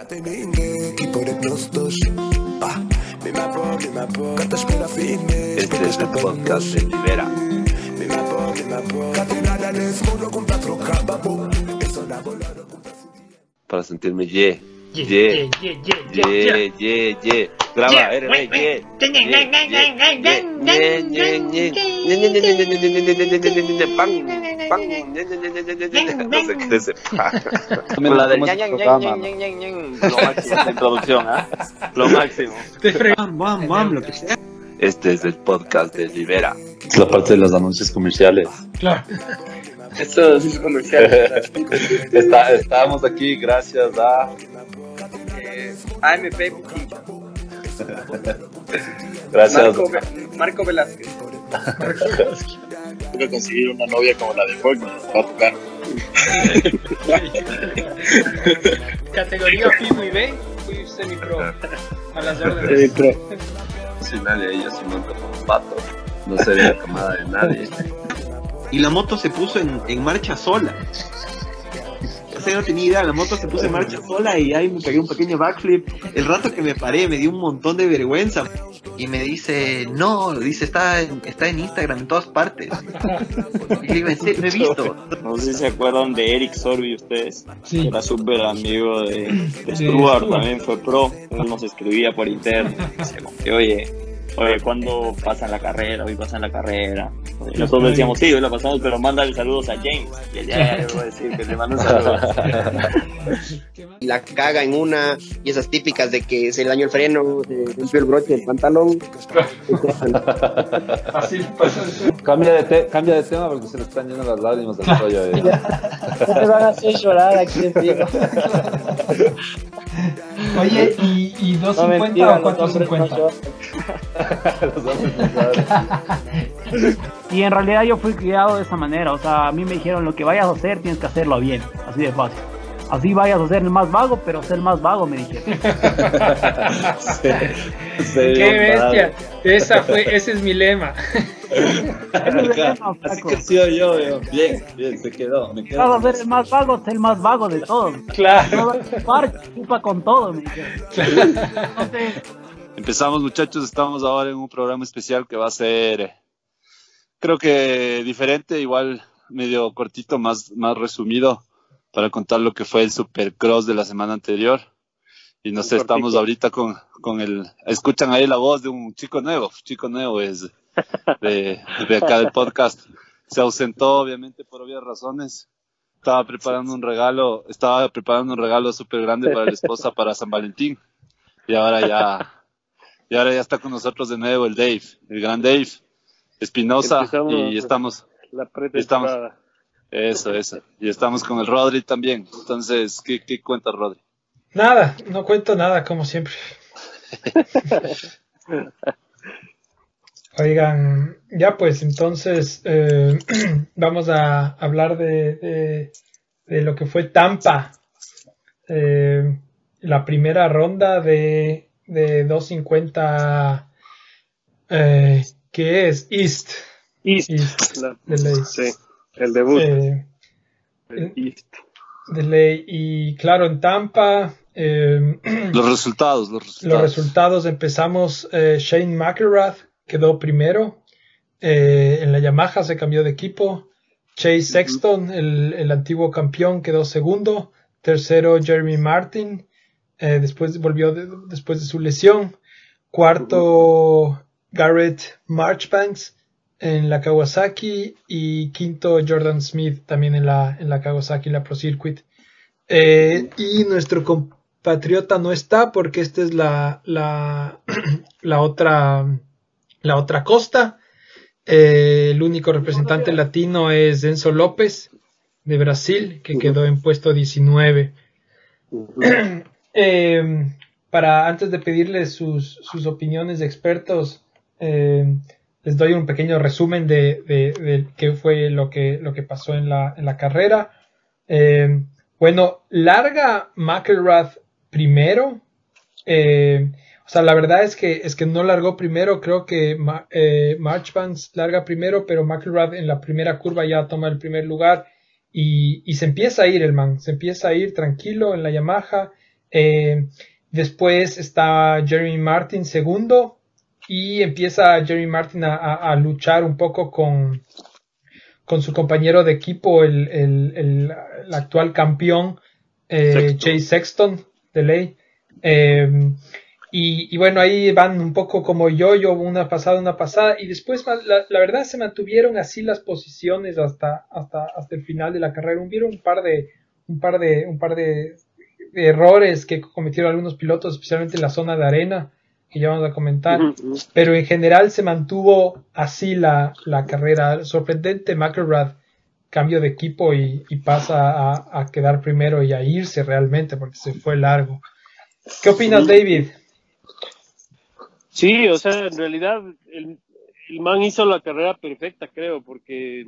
Este es el podcast de Libera. Para sentirme ye. Ye, ye, ye, ye, ye. Ye. Es La del introducción, ¿ah? Lo máximo. Lo que sea. Este es el podcast de Libera. Es la parte de los anuncios comerciales. Claro. Esto es comercial. Está, estamos aquí gracias a. Eh, AMP Boutique. Gracias. Marco, Marco Velázquez. Tengo que conseguir una novia como la de Fortnite. Va a tocar. Categoría y B, fui semi-pro. A las órdenes. Si nadie de ellos se monta como pato, no sería camada de nadie. y la moto se puso en, en marcha sola. No tenía idea, la moto se puso en marcha sola y ahí me pegué un pequeño backflip. El rato que me paré me dio un montón de vergüenza. Y me dice, no, dice, está en, está en Instagram en todas partes. Y le digo, "¿En serio? no he visto. No sé si se acuerdan de Eric Sorby ustedes. Sí. Era súper amigo de, de Stuart, también fue pro. Él nos escribía por interno. Decía como que, oye, oye, ¿cuándo pasan la carrera? Hoy pasan la carrera. Y nosotros decíamos, sí, hoy la pasamos, pero mándale saludos a James. Y ya, le voy a decir que le mando un saludo. Y la caga en una, y esas típicas de que se le dañó el freno, se rompió el broche del pantalón. Así pasa. Cambia de, te- cambia de tema porque se le están yendo las lágrimas del rollo. eh. Te van a hacer llorar aquí en vivo. Oye, ¿y, y No 250 mentira, o los hombres no 450? lloran. Los hombres no saben. Y en realidad yo fui criado de esa manera, o sea, a mí me dijeron lo que vayas a hacer tienes que hacerlo bien, así de fácil. Así vayas a ser el más vago, pero ser más vago, me dijeron. Qué bestia. Esa fue, ese es mi lema. Así que sí yo, yo. Bien, bien, se quedó. Me quedo. Vas a ser el más vago, ser el más vago de todos. Claro. Chupa con todo. Entonces, Empezamos muchachos, estamos ahora en un programa especial que va a ser, eh, creo que diferente, igual medio cortito, más, más resumido, para contar lo que fue el Supercross de la semana anterior. Y no sé, estamos ahorita con, con el, escuchan ahí la voz de un chico nuevo, chico nuevo es de, de acá del podcast. Se ausentó obviamente por obvias razones. Estaba preparando un regalo, estaba preparando un regalo súper grande para la esposa para San Valentín. Y ahora ya, y ahora ya está con nosotros de nuevo el Dave, el gran Dave Espinosa. Y estamos, La Estamos- eso, eso. Y estamos con el Rodri también. Entonces, ¿qué, qué cuenta Rodri? Nada, no cuento nada, como siempre. Oigan, ya pues entonces eh, vamos a hablar de, de- de lo que fue Tampa. Eh, la primera ronda de, de 250, eh, que es East. East. East, La- de ley. sí, el debut. Eh, el East. de ley. Y claro, en Tampa. eh, Los resultados, los resultados. Los resultados empezamos, eh, Shane McElrath quedó primero, eh, en la Yamaha se cambió de equipo, Chase Sexton, el, el antiguo campeón, quedó segundo, tercero Jeremy Martin, eh, después volvió de- después de su lesión, cuarto Garrett Marchbanks en la Kawasaki. Y quinto Jordan Smith también en la, en la Kawasaki, la Pro Circuit. Eh, y nuestro compatriota no está porque esta es la, la, la otra la otra costa. Eh, el único representante latino es Enzo López de Brasil, que quedó en puesto 19. Eh, para antes de pedirles sus, sus opiniones de expertos, eh, les doy un pequeño resumen de, de- de qué fue lo que, lo que pasó en la, en la carrera. Eh, bueno, larga McElrath primero. Eh, o sea, la verdad es que, es que no largó primero. Creo que eh, Marchbanks larga primero, pero McElrath en la primera curva ya toma el primer lugar. Y, y se empieza a ir el man. Se empieza a ir tranquilo en la Yamaha. Eh, después está Jeremy Martin segundo y empieza Jeremy Martin a, a- a luchar un poco con, con su compañero de equipo, el, el- el- el actual campeón, eh, Sexton. Chase Sexton, de ley. Eh, y, y bueno, ahí van un poco como yo, yo una pasada, una pasada, y después la, la verdad se mantuvieron así las posiciones hasta, hasta, hasta el final de la carrera. Hubieron un par de, un par de, un par de, de errores que cometieron algunos pilotos, especialmente en la zona de arena, que ya vamos a comentar, pero en general se mantuvo así la, la carrera. Sorprendente, McElrath cambio de equipo y, y pasa a, a quedar primero y a irse realmente porque se fue largo. ¿Qué opinas, David? Sí, o sea, en realidad el, el man hizo la carrera perfecta, creo, porque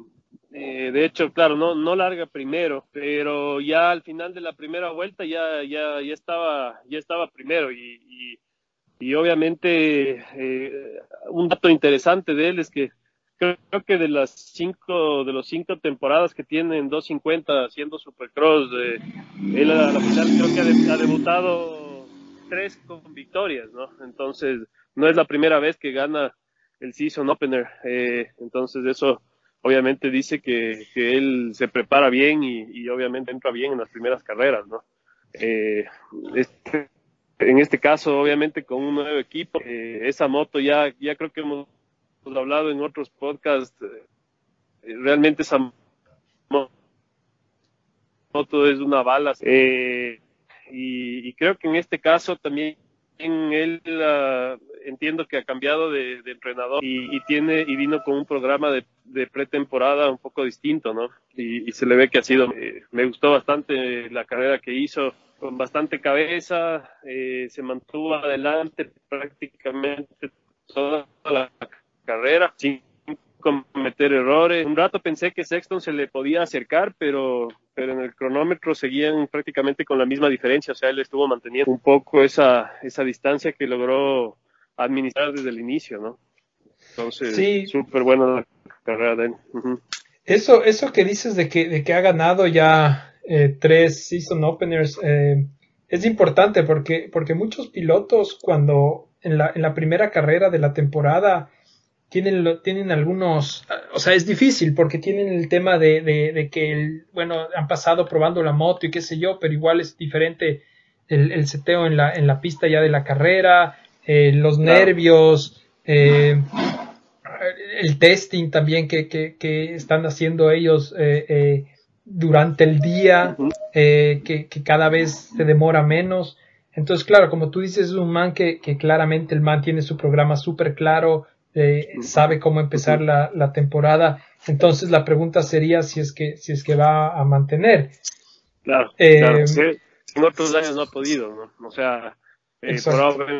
eh, de hecho, claro, no, no larga primero, pero ya al final de la primera vuelta ya, ya, ya estaba, ya estaba primero y, y, obviamente eh, un dato interesante de él es que creo, creo que de las cinco, de los cinco temporadas que tiene en 250 haciendo Supercross, eh, él a la final creo que ha, de- ha debutado tres con victorias, ¿no? Entonces, no es la primera vez que gana el season opener. eh, entonces, eso obviamente dice que, que él se prepara bien y, y obviamente entra bien en las primeras carreras, ¿no? Eh, este- en este caso, obviamente, con un nuevo equipo, eh, esa moto ya, ya creo que hemos, hablado en otros podcasts, eh, realmente esa mo- moto es una bala. Y, y creo que en este caso también él ah, entiendo que ha cambiado de, entrenador y, y tiene y vino con un programa de, de pretemporada un poco distinto, ¿no? Y, y se le ve que ha sido, eh, me gustó bastante la carrera que hizo, con bastante cabeza, eh, se mantuvo adelante prácticamente toda la carrera, sin cometer errores. Un rato pensé que Sexton se le podía acercar, pero, pero en el cronómetro seguían prácticamente con la misma diferencia. O sea, él estuvo manteniendo un poco esa, esa distancia que logró administrar desde el inicio, ¿no? Entonces, Sí. súper buena la carrera de él. Eso, eso que dices de que, de que ha ganado ya eh, tres season openers eh, es importante porque, porque muchos pilotos cuando en la, en la primera carrera de la temporada tienen, tienen algunos, o sea, es difícil porque tienen el tema de, de, de que, el, bueno, han pasado probando la moto y qué sé yo, pero igual es diferente el, el seteo en la, en la pista ya de la carrera, eh, los Claro. nervios, eh, el testing también que, que, que están haciendo ellos eh, durante el día, que cada vez se demora menos. Entonces, claro, como tú dices, es un man que, que claramente el man tiene su programa súper claro, eh, sabe cómo empezar la, la temporada. Entonces, la pregunta sería si es que, si es que va a mantener. Claro, Eh, claro. Sí, en otros años no ha podido, ¿no? O sea, eh,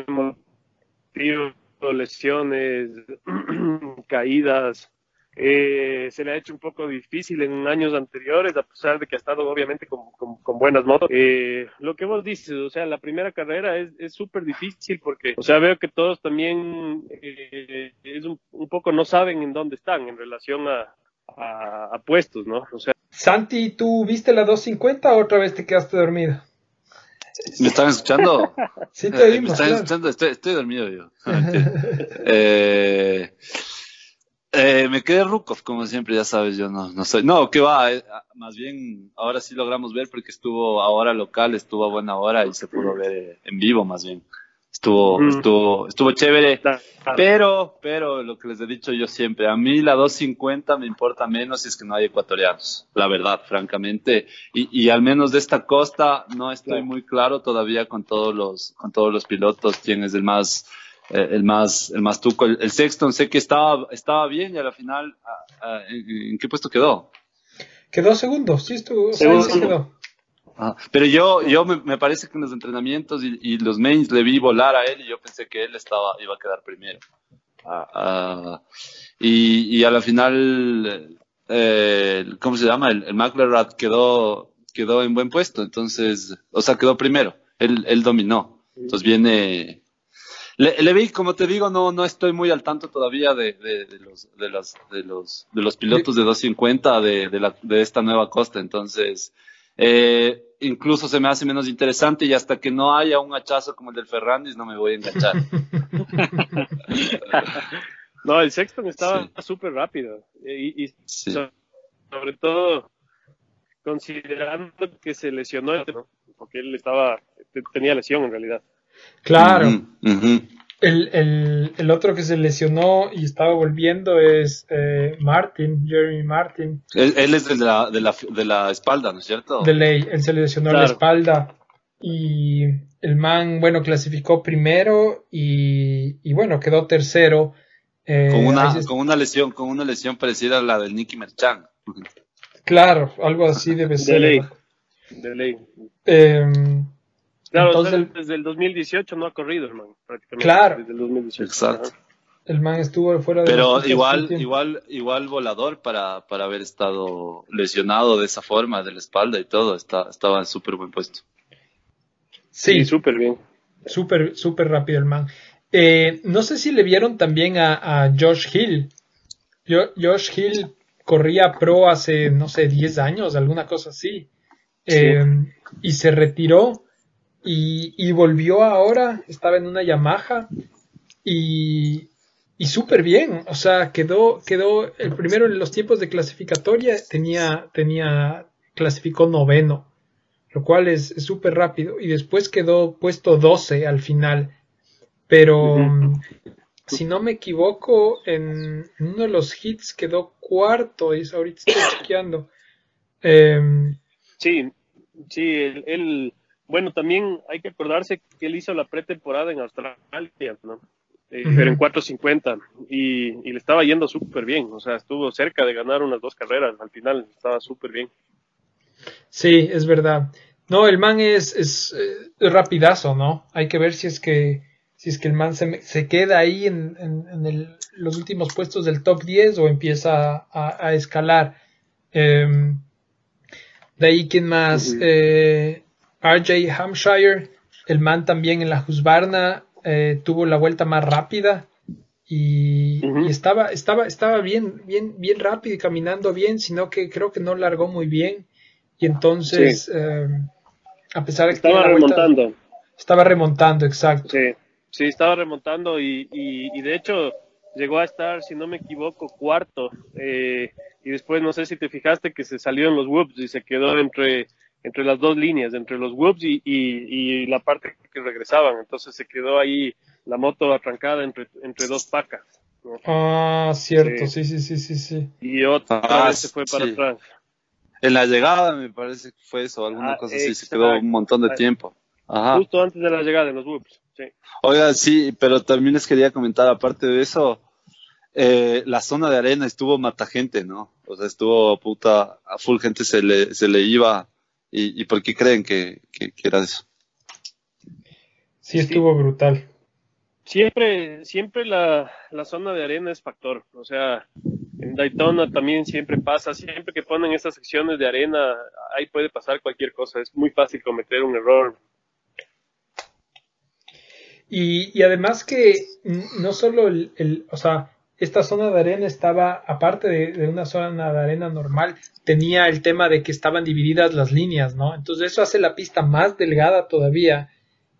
motivo, lesiones, caídas, eh, se le ha hecho un poco difícil en años anteriores, a pesar de que ha estado obviamente con, con- con buenas motos. Eh, lo que vos dices, o sea, la primera carrera es es súper difícil porque, o sea, veo que todos también eh, es un, un poco no saben en dónde están en relación a, a, a puestos, ¿no? O sea, Santi, ¿tú viste la 250 o otra vez te quedaste dormido? ¿Me están escuchando? Sí, te Eh, ¿Me oímos. están claro. escuchando? Estoy, estoy dormido yo. eh, eh, me quedé Rukov, como siempre, ya sabes, yo no, no soy. No, que va, eh, ah, más bien ahora sí logramos ver porque estuvo ahora local, estuvo a buena hora y se pudo ver eh, en vivo, más bien. Estuvo, Mm. estuvo, estuvo chévere. claro. Pero, pero lo que les he dicho yo siempre, a mí la 250 me importa menos si es que no hay ecuatorianos, la verdad, francamente. Y, y al menos de esta costa no estoy Claro. muy claro todavía con todos los, con todos los pilotos quién es el más, eh, el más, el más tuco. El, el Sexton sé que estaba, estaba bien y a la final, ah, ah, ¿en, en qué puesto quedó? Quedó segundo, sí estuvo, Segundo. quedó. Ah, pero yo, yo me, me parece que en los entrenamientos y, y los mains le vi volar a él y yo pensé que él estaba, iba a quedar primero. Ah, y, y a la final, eh, ¿cómo se llama? El, el McLaren quedó, quedó en buen puesto, entonces, o sea, quedó primero. Él, él dominó. Entonces viene. Le, le vi, como te digo, no, no estoy muy al tanto todavía de, de, de los, de, los, de, los, de los pilotos de 250 de, de, la, de esta nueva costa. Entonces, eh, incluso se me hace menos interesante y hasta que no haya un hachazo como el del Ferrandis no me voy a enganchar. no, el Sexton estaba súper rápido y, y sobre todo considerando que se lesionó, porque él estaba tenía lesión en realidad. Claro. el, el, el, otro que se lesionó y estaba volviendo es eh, Martin, Jeremy Martin. Él, es de la, de, la, de la espalda, ¿no es cierto? De ley, él se lesionó la espalda y el man, bueno, clasificó primero y, y bueno, quedó tercero. Eh, con, una, con una lesión, con una lesión parecida a la del Nicky Merchan. Claro, algo así debe ser. De ley. De ley. Eh, Claro, Entonces, desde el 2018 no ha corrido, hermano, prácticamente. Claro. Desde el 2018. Exacto. El man estuvo fuera de Pero igual, igual, igual volador para, para haber estado lesionado de esa forma, de la espalda y todo, está, estaba en súper buen puesto. Sí, súper bien. Súper, súper rápido el man. Eh, no sé si le vieron también a, a Josh Hill. Yo, Josh Hill corría pro hace, no sé, 10 años, alguna cosa así. Eh, y se retiró y, y, volvió ahora, estaba en una Yamaha y, y súper bien, o sea, quedó, quedó el primero en los tiempos de clasificatoria, tenía, tenía, clasificó noveno, lo cual es súper rápido y después quedó puesto 12 al final, pero si no me equivoco, en, uno de los hits quedó cuarto, y ahorita estoy chequeando. Em, sí, sí, él bueno, también hay que acordarse que él hizo la pretemporada en Australia, ¿no? Eh, pero en 450 y, y le estaba yendo súper bien, o sea, estuvo cerca de ganar unas dos carreras, al final estaba súper bien. Sí, es verdad. No, el man es, es, eh, rapidazo, ¿no? Hay que ver si es que si es que el man se, se queda ahí en, en, el, los últimos puestos del top 10 o empieza a, a escalar. Eh, de ahí, ¿quién más? eh, RJ Hampshire, el man también en la Husqvarna eh, tuvo la vuelta más rápida y, estaba, estaba, estaba bien, bien, bien rápido y caminando bien, sino que creo que no largó muy bien y entonces, eh, a pesar de que estaba remontando, estaba remontando, exacto. Sí, sí, estaba remontando y, y, de hecho llegó a estar, si no me equivoco, cuarto. Eh, y después no sé si te fijaste que se salió en los whoops y se quedó entre entre las dos líneas, entre los whoops y, y, la parte que regresaban. Entonces se quedó ahí la moto atrancada entre, entre dos pacas. Ah, cierto, sí. sí, sí, sí, sí. Y otra ah, vez se fue para atrás. En la llegada me parece que fue eso, alguna ah, cosa así, se quedó un montón de tiempo. Ajá. Justo antes de la llegada de los whoops, sí. Oiga, sí, pero también les quería comentar, aparte de eso, eh, la zona de arena estuvo mata gente, ¿no? O sea, estuvo puta, a full gente se le, se le iba ¿Y, por qué creen que, era eso? Sí, estuvo brutal. Siempre, siempre la, zona de arena es factor. O sea, en Daytona también siempre pasa, siempre que ponen esas secciones de arena, ahí puede pasar cualquier cosa. Es muy fácil cometer un error. Y, y además que no solo el, el, o sea, esta zona de arena estaba, aparte de, una zona de arena normal, tenía el tema de que estaban divididas las líneas, ¿no? Entonces eso hace la pista más delgada todavía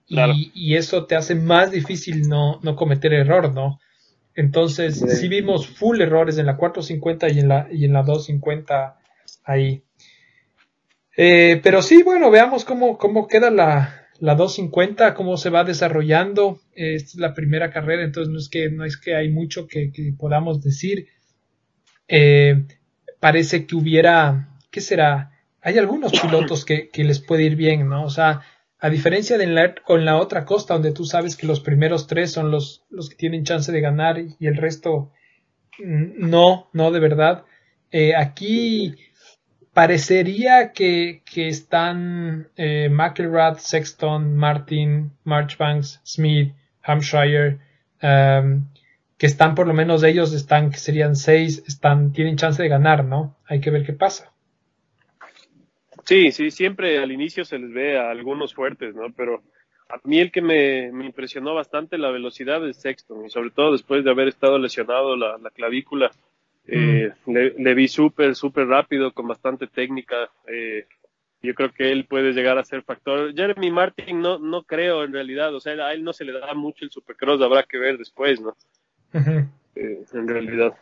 y, eso te hace más difícil no, no cometer error, ¿no? Entonces sí. vimos full errores en la 450 y en la, y en la 250 ahí. Eh, pero sí, bueno, veamos cómo, cómo queda la, la 250, cómo se va desarrollando. Es la primera carrera, entonces no es que, no es que hay mucho que, podamos decir. Eh, parece que hubiera, ¿qué será? Hay algunos pilotos que, les puede ir bien, ¿no? O sea, a diferencia de la, con la otra costa, donde tú sabes que los primeros tres son los, los que tienen chance de ganar y el resto mm, no, no de verdad. Eh, aquí parecería que, que están eh, Sexton, Martin, Marchbanks, Smith, Hampshire, um, que están por lo menos ellos están, que serían seis, están, tienen chance de ganar, ¿no? Hay que ver qué pasa. Sí, sí, siempre al inicio se les ve a algunos fuertes, ¿no? Pero a mí el que me, me impresionó bastante la velocidad es Sexton, y sobre todo después de haber estado lesionado la, la clavícula, eh, le, vi súper, súper rápido, con bastante técnica. Eh, yo creo que él puede llegar a ser factor. Jeremy Martin no, no creo en realidad, o sea, a él no se le da mucho el supercross, habrá que ver después, ¿no? Eh, en realidad.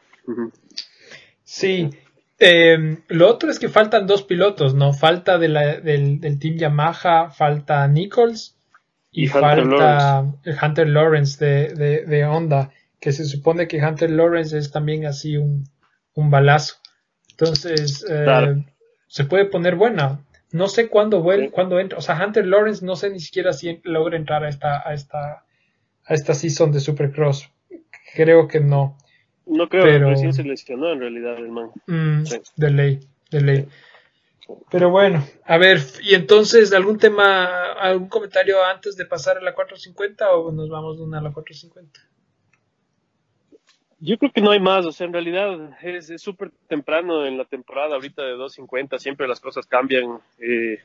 Sí. Eh, lo otro es que faltan dos pilotos, ¿no? Falta de la- del, del team Yamaha, falta Nichols y, Y Hunter falta el Hunter Lawrence de, de, de Honda, que se supone que Hunter Lawrence es también así un, un balazo. Entonces, eh, Claro. se puede poner buena. No sé cuándo, vuel- Sí. cuándo entra. O sea, Hunter Lawrence no sé ni siquiera si logra entrar a esta, a esta, a esta season de Supercross. Creo que no. No creo, Pero- recién se lesionó en realidad el man. Mm, Sí. De ley, de ley. Pero bueno, a ver, y entonces, ¿algún tema, algún comentario antes de pasar a la 450 o nos vamos de una a la 450? Yo creo que no hay más, o sea, en realidad es súper temprano en la temporada ahorita de 250, siempre las cosas cambian. Eh,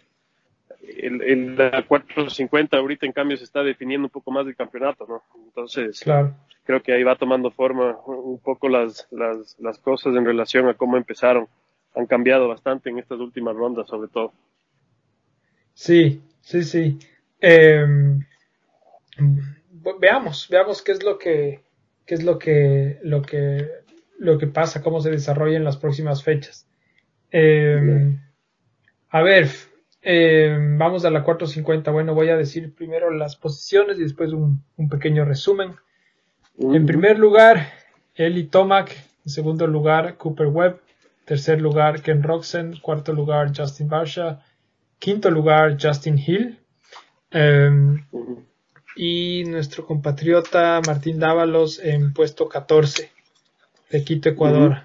el, el- la 450 ahorita en cambio se está definiendo un poco más del campeonato, ¿no? Entonces, Claro. creo que ahí va tomando forma un poco las, las, las cosas en relación a cómo empezaron. Han cambiado bastante en estas últimas rondas, sobre todo. Sí, sí, sí. Em, ve- veamos, veamos qué es lo que, qué es lo que, lo que, lo que pasa, cómo se desarrolla en las próximas fechas. Em, a ver, em, vamos a la 450. Bueno, voy a decir primero las posiciones y después un, un pequeño resumen. En primer lugar, Eli Tomac. En segundo lugar, Cooper Webb. Tercer lugar, Ken Roxen. Cuarto lugar, Justin Barsha. Quinto lugar, Justin Hill. Em. Y nuestro compatriota Martín Dávalos en puesto 14 de Quito, Ecuador.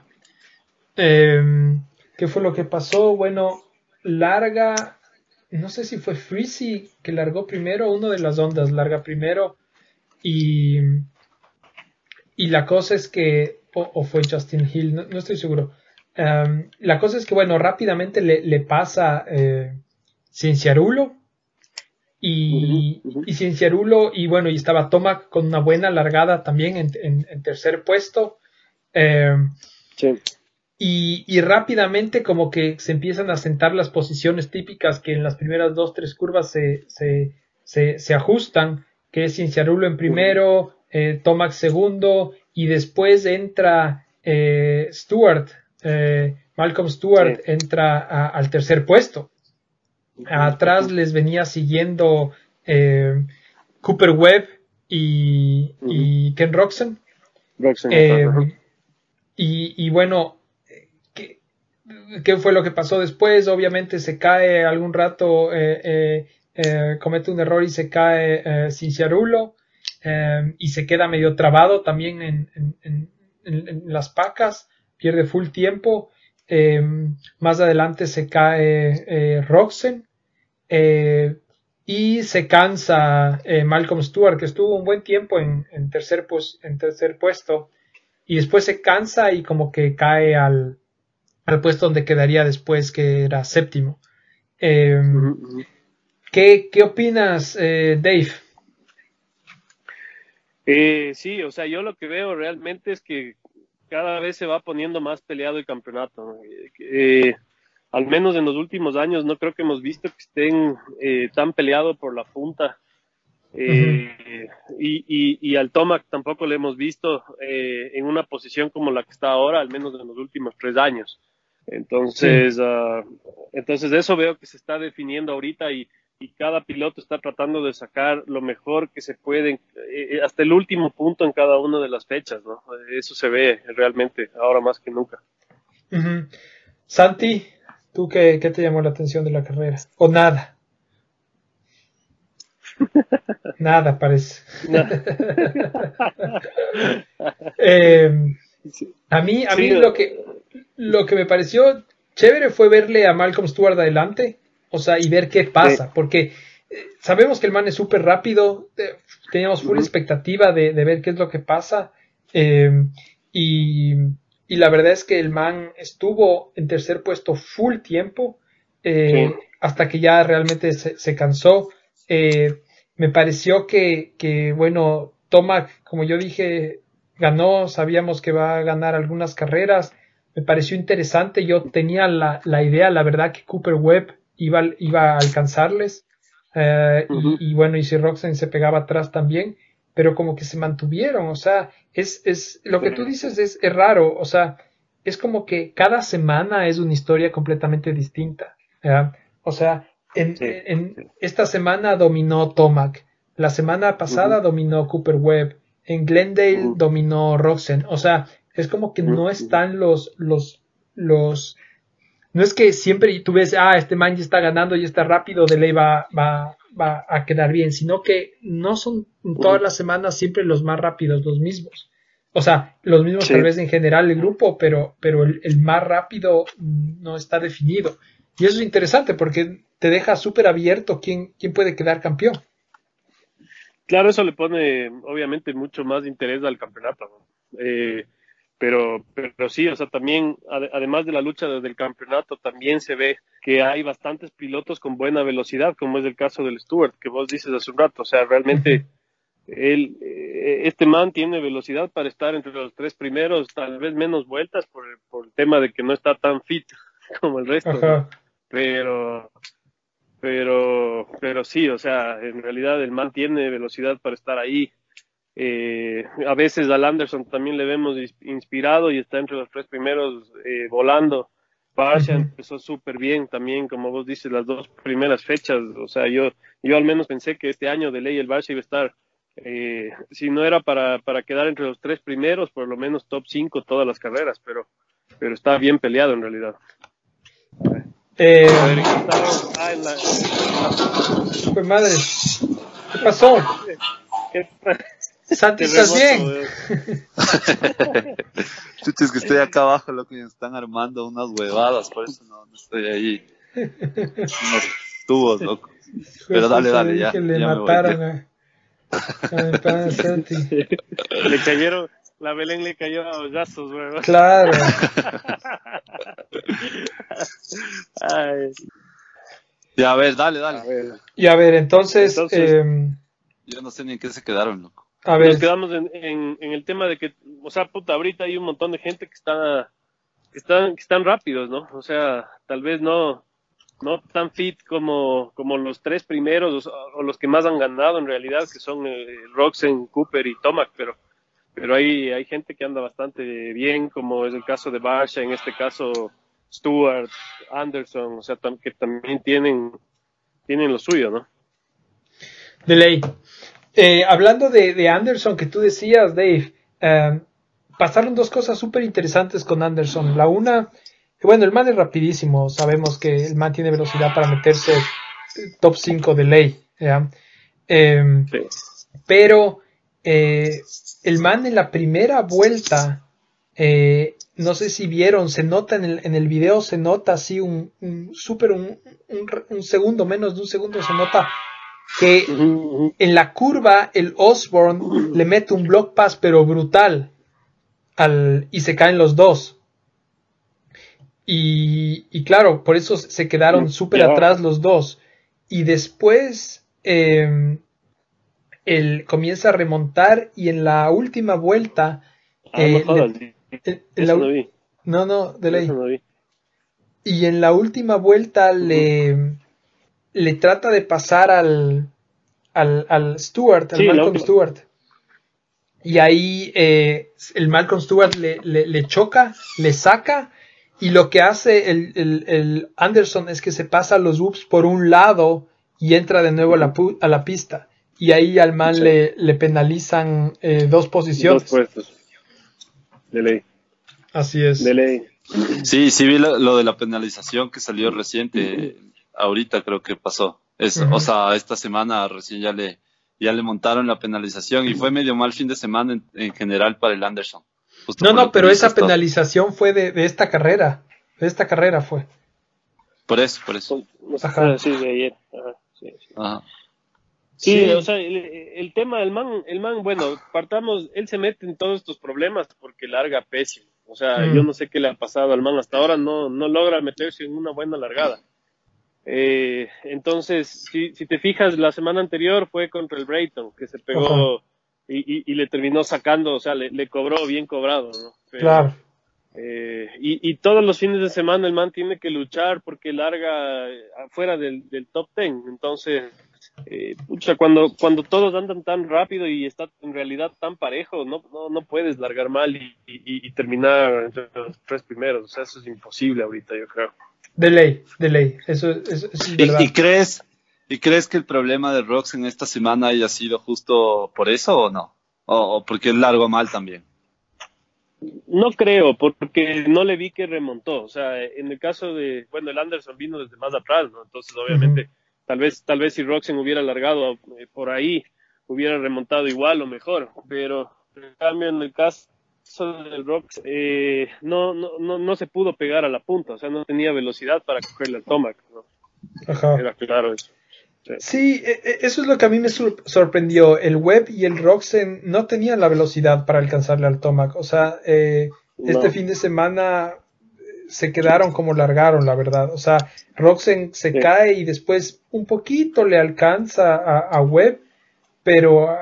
Em, ¿Qué fue lo que pasó? Bueno, larga, no sé si fue Freezy que largó primero, uno de las ondas larga primero y, y la cosa es que, o, o fue Justin Hill, no, no estoy seguro. Em, la cosa es que, bueno, rápidamente le, le pasa eh, Cienciarulo y, y Cienciarulo y bueno, y estaba Tomac con una buena largada también en, en- en tercer puesto. Sí. y, y rápidamente como que se empiezan a sentar las posiciones típicas que en las primeras dos, tres curvas se, se, se, se ajustan, que es Cinciarulo en primero, eh, Tomac segundo, y después entra eh, Stewart, eh, Malcolm Stewart Sí. entra a- al tercer puesto. Atrás les venía siguiendo eh, Cooper Webb y, y Ken Roxon. Roxanne, Eh, y, y bueno, ¿qué, qué fue lo que pasó después? Obviamente se cae algún rato, eh, eh, eh, comete un error y se cae eh, Cinciarulo y se queda medio trabado también en, en- en- en- en las pacas, pierde full tiempo. Eh, más adelante se cae eh, Roxen eh, y se cansa eh, Malcolm Stewart, que estuvo un buen tiempo en, en tercer, pues, en tercer puesto y después se cansa y como que cae al, al puesto donde quedaría después, que era séptimo. Eh, ujú. ¿qué, qué opinas, eh, Dave? Eh, sí, o sea, yo lo que veo realmente es que cada vez se va poniendo más peleado el campeonato. Eh, al menos en los últimos años no creo que hemos visto que estén eh, tan peleado por la punta. Eh, y, y, y al Tomac tampoco le hemos visto en una posición como la que está ahora, al menos en los últimos tres años. Entonces, ah, entonces eso veo que se está definiendo ahorita y, y cada piloto está tratando de sacar lo mejor que se puede, eh, hasta el último punto en cada una de las fechas, ¿no? Eso se ve realmente ahora más que nunca. Santi, ¿tú qué, qué te llamó la atención de la carrera? ¿O nada? Nada, parece. Eh, a mí, a mí Sí, lo que lo que me pareció chévere fue verle a Malcolm Stewart adelante, o sea, y ver qué pasa, porque eh, sabemos que el man es súper rápido, eh, teníamos full expectativa de, de ver qué es lo que pasa, eh, y, y la verdad es que el man estuvo en tercer puesto full tiempo, eh, Sí. hasta que ya realmente se, se cansó. Me pareció que, que, bueno, Tomac, como yo dije, ganó, sabíamos que va a ganar algunas carreras, me pareció interesante, yo tenía la, la idea, la verdad que Cooper Webb iba, iba a alcanzarles. eh, y- bueno, y si Roxanne se pegaba atrás también, pero como que se mantuvieron, o sea, es, es lo que tú dices es, es raro, o sea, es como que cada semana es una historia completamente distinta. O sea, en, Sí, en esta semana dominó Tomac, la semana pasada dominó Cooper Webb, en Glendale dominó Roxen. O sea, es como que no están los, los, los, no es que siempre tú ves, ah, este man ya está ganando y está rápido, de ley va, va, va a quedar bien, sino que no son todas las semanas siempre los más rápidos, los mismos. O sea, los mismos Sí. tal vez en general el grupo, pero, pero el, el más rápido no está definido. Y eso es interesante porque te deja súper abierto quién, quién puede quedar campeón. Claro, eso le pone obviamente mucho más interés al campeonato. ¿no? Eh, pero, pero sí, o sea, también, ade- además de la lucha desde el campeonato, también se ve que hay bastantes pilotos con buena velocidad, como es el caso del Stewart, que vos dices hace un rato. O sea, realmente él, eh, este man tiene velocidad para estar entre los tres primeros, tal vez menos vueltas por, el- por el tema de que no está tan fit como el resto. pero pero pero sí o sea en realidad el man tiene velocidad para estar ahí Eh, a veces al Anderson también le vemos ins- inspirado y está entre los tres primeros eh, volando Ujú. empezó súper bien también como vos dices las dos primeras fechas o sea yo yo al menos pensé que este año de ley el Barsha iba a estar eh, si no era para, para quedar entre los tres primeros por lo menos top 5 todas las carreras pero pero está bien peleado en realidad Eh, a ver, ¿en qué? Ah, en la- en pues madre, ¿qué pasó? la- Santi, ¿estás bien? Chuches que estoy acá abajo, loco, y me están armando unas huevadas, por eso no, no estoy ahí. Unos tubos, loco. Pero dale, dale, ya, que le ya me voy, mataron ya. a, a mi pana Santi. Le cayeron, la Belén le cayó a hoyazos, weón. Claro. Ay, Ya, a ver, dale, dale. a ver. Y a ver, entonces, Entonces- em, Yo no sé ni en qué se quedaron, loco. A ver, Nos quedamos en, en, en el tema de que, o sea, puta, ahorita hay un montón de gente que está, que están, que están rápidos, ¿no? O sea, tal vez no, no tan fit como, como los tres primeros o, o los que más han ganado en realidad, que son eh, Roxen, Cooper y Tomac, pero, pero hay, hay gente que anda bastante bien, como es el caso de Barsha, en este caso Stewart, Anderson, o sea, tam- que también tienen, tienen lo suyo, ¿no? de ley. Eh, hablando de, de Anderson, que tú decías, Dave, em, pasaron dos cosas súper interesantes con Anderson. La una, que bueno, el man es rapidísimo, sabemos que el man tiene velocidad para meterse top 5 de ley. ¿ya? Em, Sí. pero eh, el man en la primera vuelta, eh, no sé si vieron, se nota en el, en el video, se nota así un, un súper, un, un, un segundo, menos de un segundo, se nota que en la curva el Osborne le mete un block pass pero brutal al, y se caen los dos. Y, y claro, por eso se quedaron súper Ya. atrás los dos. Y después eh, él comienza a remontar y en la última vuelta... Ah, eh, no le- eso la no vi. no, no, de ley. Eso no vi. Y en la última vuelta le, le trata de pasar al, al, al Stewart, al Sí, Malcolm. Stewart. Y ahí eh, el Malcolm Stewart le, le, le choca, le saca, y lo que hace el, el, el Anderson es que se pasa los whoops por un lado y entra de nuevo a la, pu- a la pista. Y ahí al man Sí. le, le penalizan eh, dos posiciones. Dos puestos. De ley. Así es. De ley. Sí, sí vi lo, lo de la penalización que salió reciente, ahorita creo que pasó. Es. O sea, esta semana recién ya le, ya le montaron la penalización y fue medio mal fin de semana en, en general para el Anderson. Justo No, no, pero esa todo. penalización fue de, de esta carrera. De esta carrera fue. Por eso, por eso. Ajá. sí, de ayer. Ajá, sí, sí. Ajá. Sí, Sí. o sea, el, el tema del man, el man, bueno, partamos, él se mete en todos estos problemas porque larga pésimo. O sea, Mm. yo no sé qué le ha pasado al man hasta ahora, no, no logra meterse en una buena largada. Eh, entonces, si, si te fijas, la semana anterior fue contra el Brayton, que se pegó y, y- y le terminó sacando, o sea, le, le cobró bien cobrado, ¿no? Pero, Claro. Eh, y, y, todos los fines de semana el man tiene que luchar porque larga afuera del, del top ten. Entonces, eh, pucha, cuando, cuando todos andan tan rápido y está en realidad tan parejo, no, no, no puedes largar mal y, y, y, terminar entre los tres primeros. O sea, eso es imposible ahorita, yo creo. De ley, de ley. Eso, eso, eso es verdad. ¿Y, crees, ¿Y crees que el problema de Rox en esta semana haya sido justo por eso o no? ¿O, o porque largo mal también? No creo, porque no le vi que remontó. O sea, en el caso de, bueno, el Anderson vino desde más atrás, ¿no? Entonces, obviamente, uh -huh. tal vez, tal vez si Roxen hubiera alargado eh, por ahí, hubiera remontado igual o mejor. Pero, en cambio, en el caso del Rox, eh, no, no, no, no se pudo pegar a la punta. O sea, no tenía velocidad para cogerle al tomac, ¿no? Ajá. Era claro eso. Sí. sí, eso es lo que a mí me sorprendió. El Web y el Roxen no tenían la velocidad para alcanzarle al Tomac. O sea, eh, no. este fin de semana se quedaron como largaron, la verdad. O sea, Roxen se sí. cae y después un poquito le alcanza a, a Web, pero,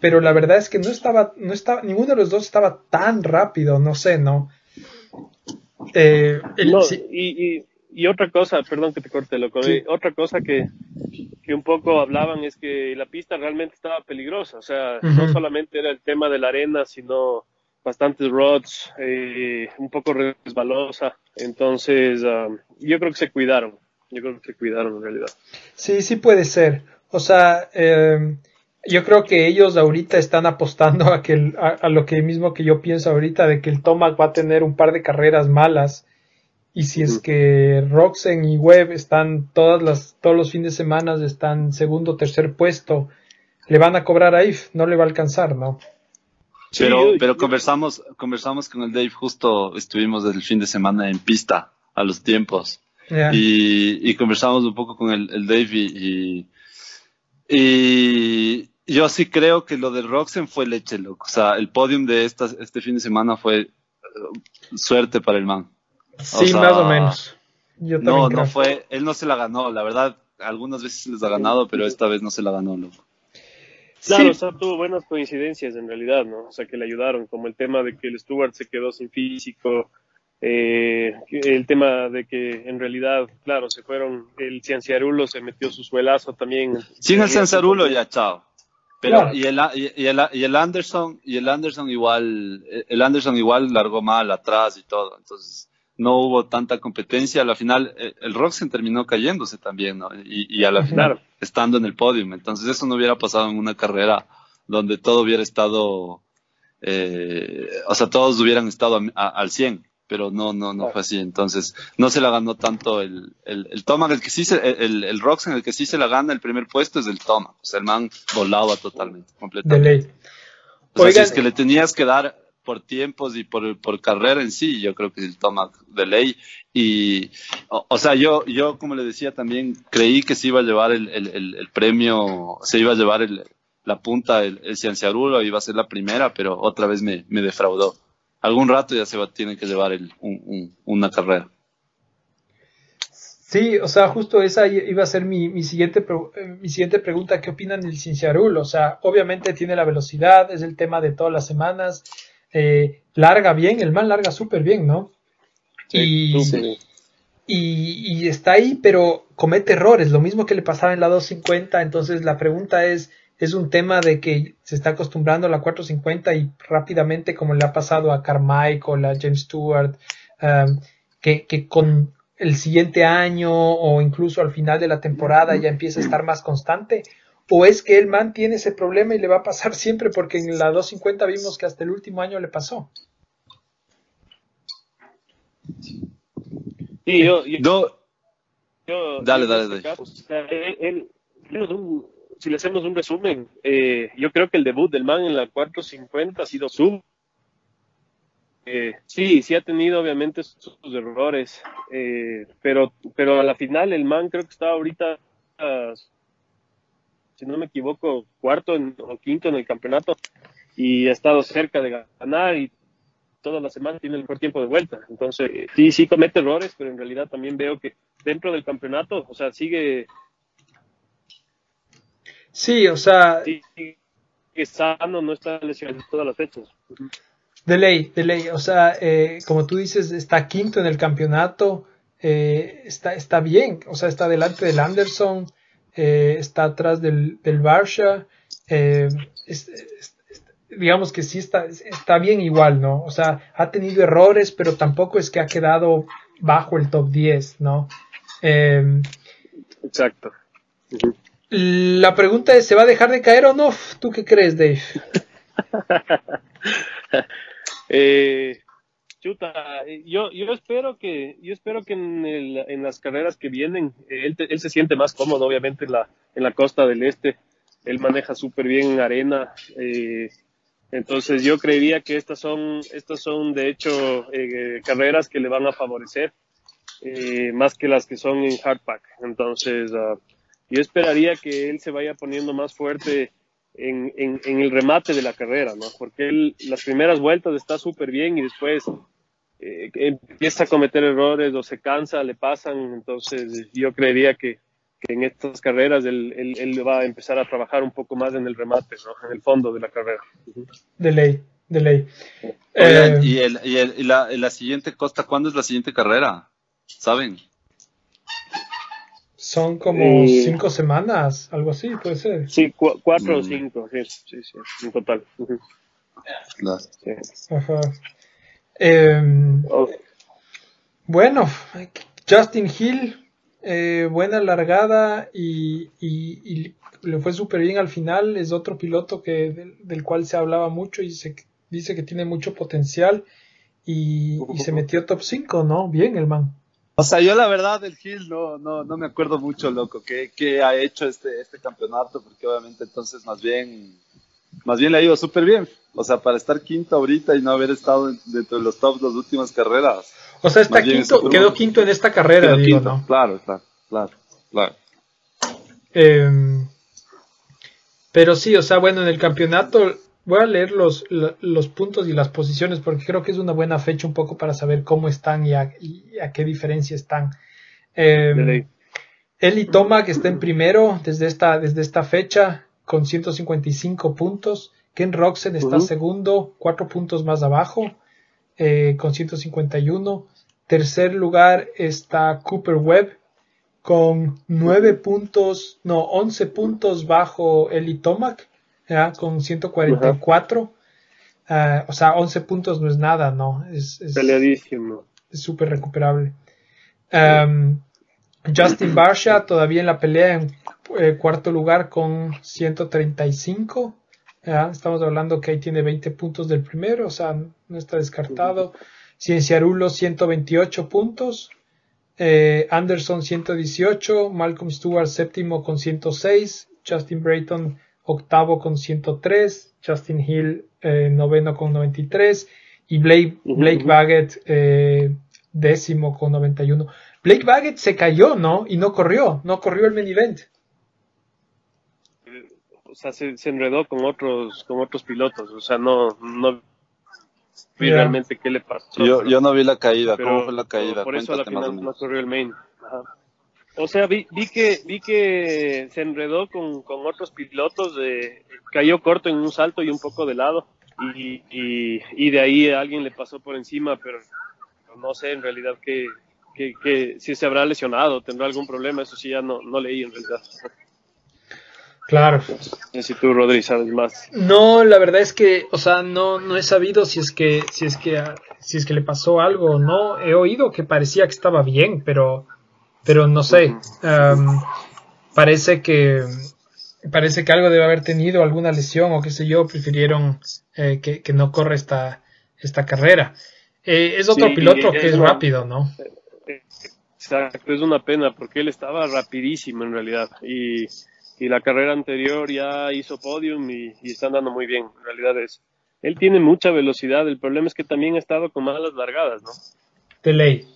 pero la verdad es que no estaba, no estaba, ninguno de los dos estaba tan rápido, no sé, ¿no? Eh, el, no sí. y, y y otra cosa, perdón que te corte, loco, sí. otra cosa que, que, un poco hablaban es que la pista realmente estaba peligrosa, o sea, uh -huh. no solamente era el tema de la arena, sino bastantes rods, eh, un poco resbalosa, entonces um, yo creo que se cuidaron, yo creo que se cuidaron en realidad. Sí, sí puede ser, o sea, eh, yo creo que ellos ahorita están apostando a, que el, a, a, lo que mismo que yo pienso ahorita, de que el Tomac va a tener un par de carreras malas, y si es que Roxen y Webb están todas las, todos los fines de semana están segundo tercer puesto, le van a cobrar a IF, no le va a alcanzar, ¿no? Pero, pero conversamos, conversamos con el Dave, justo estuvimos el fin de semana en pista a los tiempos. Yeah. Y, y, conversamos un poco con el, el Dave y, y, y, yo sí creo que lo de Roxen fue leche, loco. O sea, el podium de esta, este fin de semana fue uh, suerte para el man. Sí, o sea, más o menos. Yo no, creo. no fue, él no se la ganó, la verdad, algunas veces les ha ganado, pero esta vez no se la ganó, loco. Claro, sí. o sea, tuvo buenas coincidencias en realidad, ¿no? O sea, que le ayudaron, como el tema de que el Stuart se quedó sin físico, eh, el tema de que en realidad, claro, se fueron, el Cianciarulo se metió su suelazo también. Sin el Cianciarulo ya, chao. Pero claro. y, el, y, el, y el Anderson, y el Anderson igual, el Anderson igual largó mal atrás y todo, entonces no hubo tanta competencia. A la final, eh, el Roxen terminó cayéndose también, ¿no? Y, y a la final, estando en el podium. Entonces, eso no hubiera pasado en una carrera donde todo hubiera estado, eh, o sea, todos hubieran estado a, a, al 100, pero no, no, no fue así. Entonces, no se la ganó tanto el, el, el Tomac, el que sí se, el, el Roxen, el que sí se la gana el primer puesto es el Tomac. O sea, el man volaba totalmente, completamente. De ley. O sea, Oigan, si es que le tenías que dar por tiempos y por, por carrera en sí, yo creo que el Tomac de ley. Y, o, o, sea, yo, yo, como le decía también, creí que se iba a llevar el, el, el, premio, se iba a llevar el, la punta, el, el Cienciarulo, iba a ser la primera, pero otra vez me, me defraudó. Algún rato ya se va, tiene que llevar el, un, un, una carrera. Sí, o sea, justo esa iba a ser mi, mi, siguiente, mi siguiente pregunta. ¿Qué opinan del Cinciarul? O sea, obviamente tiene la velocidad, es el tema de todas las semanas eh, larga bien, el man larga súper bien, ¿no? Sí, y, sí. y, y, está ahí, pero comete errores, lo mismo que le pasaba en la 250, entonces la pregunta es, es un tema de que se está acostumbrando a la 450 y rápidamente, como le ha pasado a Carmichael, a James Stewart, um, que, que con el siguiente año o incluso al final de la temporada ya empieza a estar más constante, o es que el man tiene ese problema y le va a pasar siempre porque en la 250 vimos que hasta el último año le pasó. Sí, yo, yo, no. yo dale, dale, dale. Caso, o sea, él, él, un, si le hacemos un resumen, eh, yo creo que el debut del man en la 450 ha sido sub. Eh, sí, sí ha tenido obviamente sus errores, eh, pero, pero a la final el man creo que está ahorita uh, si no me equivoco, cuarto en, o quinto en el campeonato y ha estado cerca de ganar y toda la semana tiene el mejor tiempo de vuelta. Entonces, sí, sí comete errores, pero en realidad también veo que dentro del campeonato, o sea, sigue. Sí, o sea. Sigue sano, no está lesionado todas las fechas. De ley, de ley. O sea, eh, como tú dices, está quinto en el campeonato. eh, está, está bien. O sea, está delante del Anderson. eh, está atrás del, del Barça. eh, es- es- es- digamos que sí está, está bien igual, ¿no? O sea, ha tenido errores, pero tampoco es que ha quedado bajo el top 10, ¿no? Exacto. La pregunta es, ¿se va a dejar de caer o no? ¿Tú qué crees, Dave? Eh, chuta, eh, yo, yo espero que, yo espero que en, en las carreras que vienen, eh, él, él se siente más cómodo, obviamente, en la, en la costa del este. Él maneja súper bien en arena. entonces yo creería que estas son, estas son de hecho carreras que le van a favorecer más que las que son en hardpack. Entonces ah, yo esperaría que él se vaya poniendo más fuerte en, en, en el remate de la carrera, ¿no? Porque él las primeras vueltas está súper bien y después eh, empieza a cometer errores o se cansa, le pasan. Entonces yo creería que, que en estas carreras él, él, él va a empezar a trabajar un poco más en el remate, ¿no? En el fondo de la carrera. De ley, de ley. Oigan, Eh, y, el, y, el, y la, y la siguiente costa, ¿cuándo es la siguiente carrera? ¿Saben? Son como Eh, cinco semanas, algo así, puede ser. Sí, cu- cuatro o Mm. cinco, sí, sí, sí, en total. Sí. Ajá. Em, Oh, bueno, Justin Hill, eh, buena largada y, y- y le fue súper bien al final. Es otro piloto que, del, del cual se hablaba mucho y se dice que tiene mucho potencial y, y se metió top 5, ¿no? Bien el man. O sea, yo la verdad del Hill no, no, no me acuerdo mucho, loco, qué, qué ha hecho este, este campeonato, porque obviamente entonces más bien, más bien le ha ido súper bien. O sea, para estar quinto ahorita y no haber estado en- dentro de los tops las últimas carreras. O sea, está quinto, quedó quinto en esta carrera, Quedó digo, quinto. ¿no? Claro, claro, claro, claro. Em, pero sí, o sea, bueno, en el campeonato voy a leer los, lo- los puntos y las posiciones porque creo que es una buena fecha un poco para saber cómo están y a, y a qué diferencia están. Em. Eli Toma, que está en primero desde esta, desde esta fecha, con 155 puntos. Ken Roxen está Ujú. segundo, cuatro puntos más abajo, eh, con 151. Tercer lugar está Cooper Webb, con 9 puntos, no, 11 puntos bajo Eli Tomac, con 144. Ah, o sea, 11 puntos no es nada, ¿no? Es, es- Peleadísimo. es súper recuperable. Um, Justin Barsha todavía en la pelea en eh, cuarto lugar con 135. ¿ya? Estamos hablando que ahí tiene 20 puntos del primero, o sea, no está descartado. Cienciarulo 128 puntos. Eh, Anderson 118. Malcolm Stewart séptimo con 106. Justin Brayton octavo con 103. Justin Hill eh, noveno con 93. Y Blake, Blake. Baggett eh, décimo con 91. Blake Baggett se cayó, ¿no? Y no corrió, no corrió el main event. O sea, se, se enredó con otros, con otros pilotos. O sea, no, no vi realmente qué le pasó. Yo, pero- yo no vi la caída, pero ¿cómo fue la caída? Por eso a la final no corrió el main. Ajá. O sea, vi, vi que vi que se enredó con, con otros pilotos, de, cayó corto en un salto y un poco de lado. Y, y, y de ahí alguien le pasó por encima, pero no sé en realidad que, que, que si se habrá lesionado, tendrá algún problema, eso sí ya no, no leí en realidad. Claro. No sé si tú, Rodri, sabes más. No, la verdad es que, o sea, no, no he sabido si es que, si es que, si es que le pasó algo o no. He oído que parecía que estaba bien, pero, pero no sé. Parece que, parece que algo debe haber tenido alguna lesión o qué sé yo. Prefirieron eh, que, que no corra esta, esta carrera. Eh, es otro Sí, piloto es que es una- rápido, ¿no? Exacto, es una pena porque él estaba rapidísimo en realidad y, y la carrera anterior ya hizo podium y, y está andando muy bien. En realidad es, él tiene mucha velocidad, el problema es que también ha estado con malas largadas, ¿no? De ley.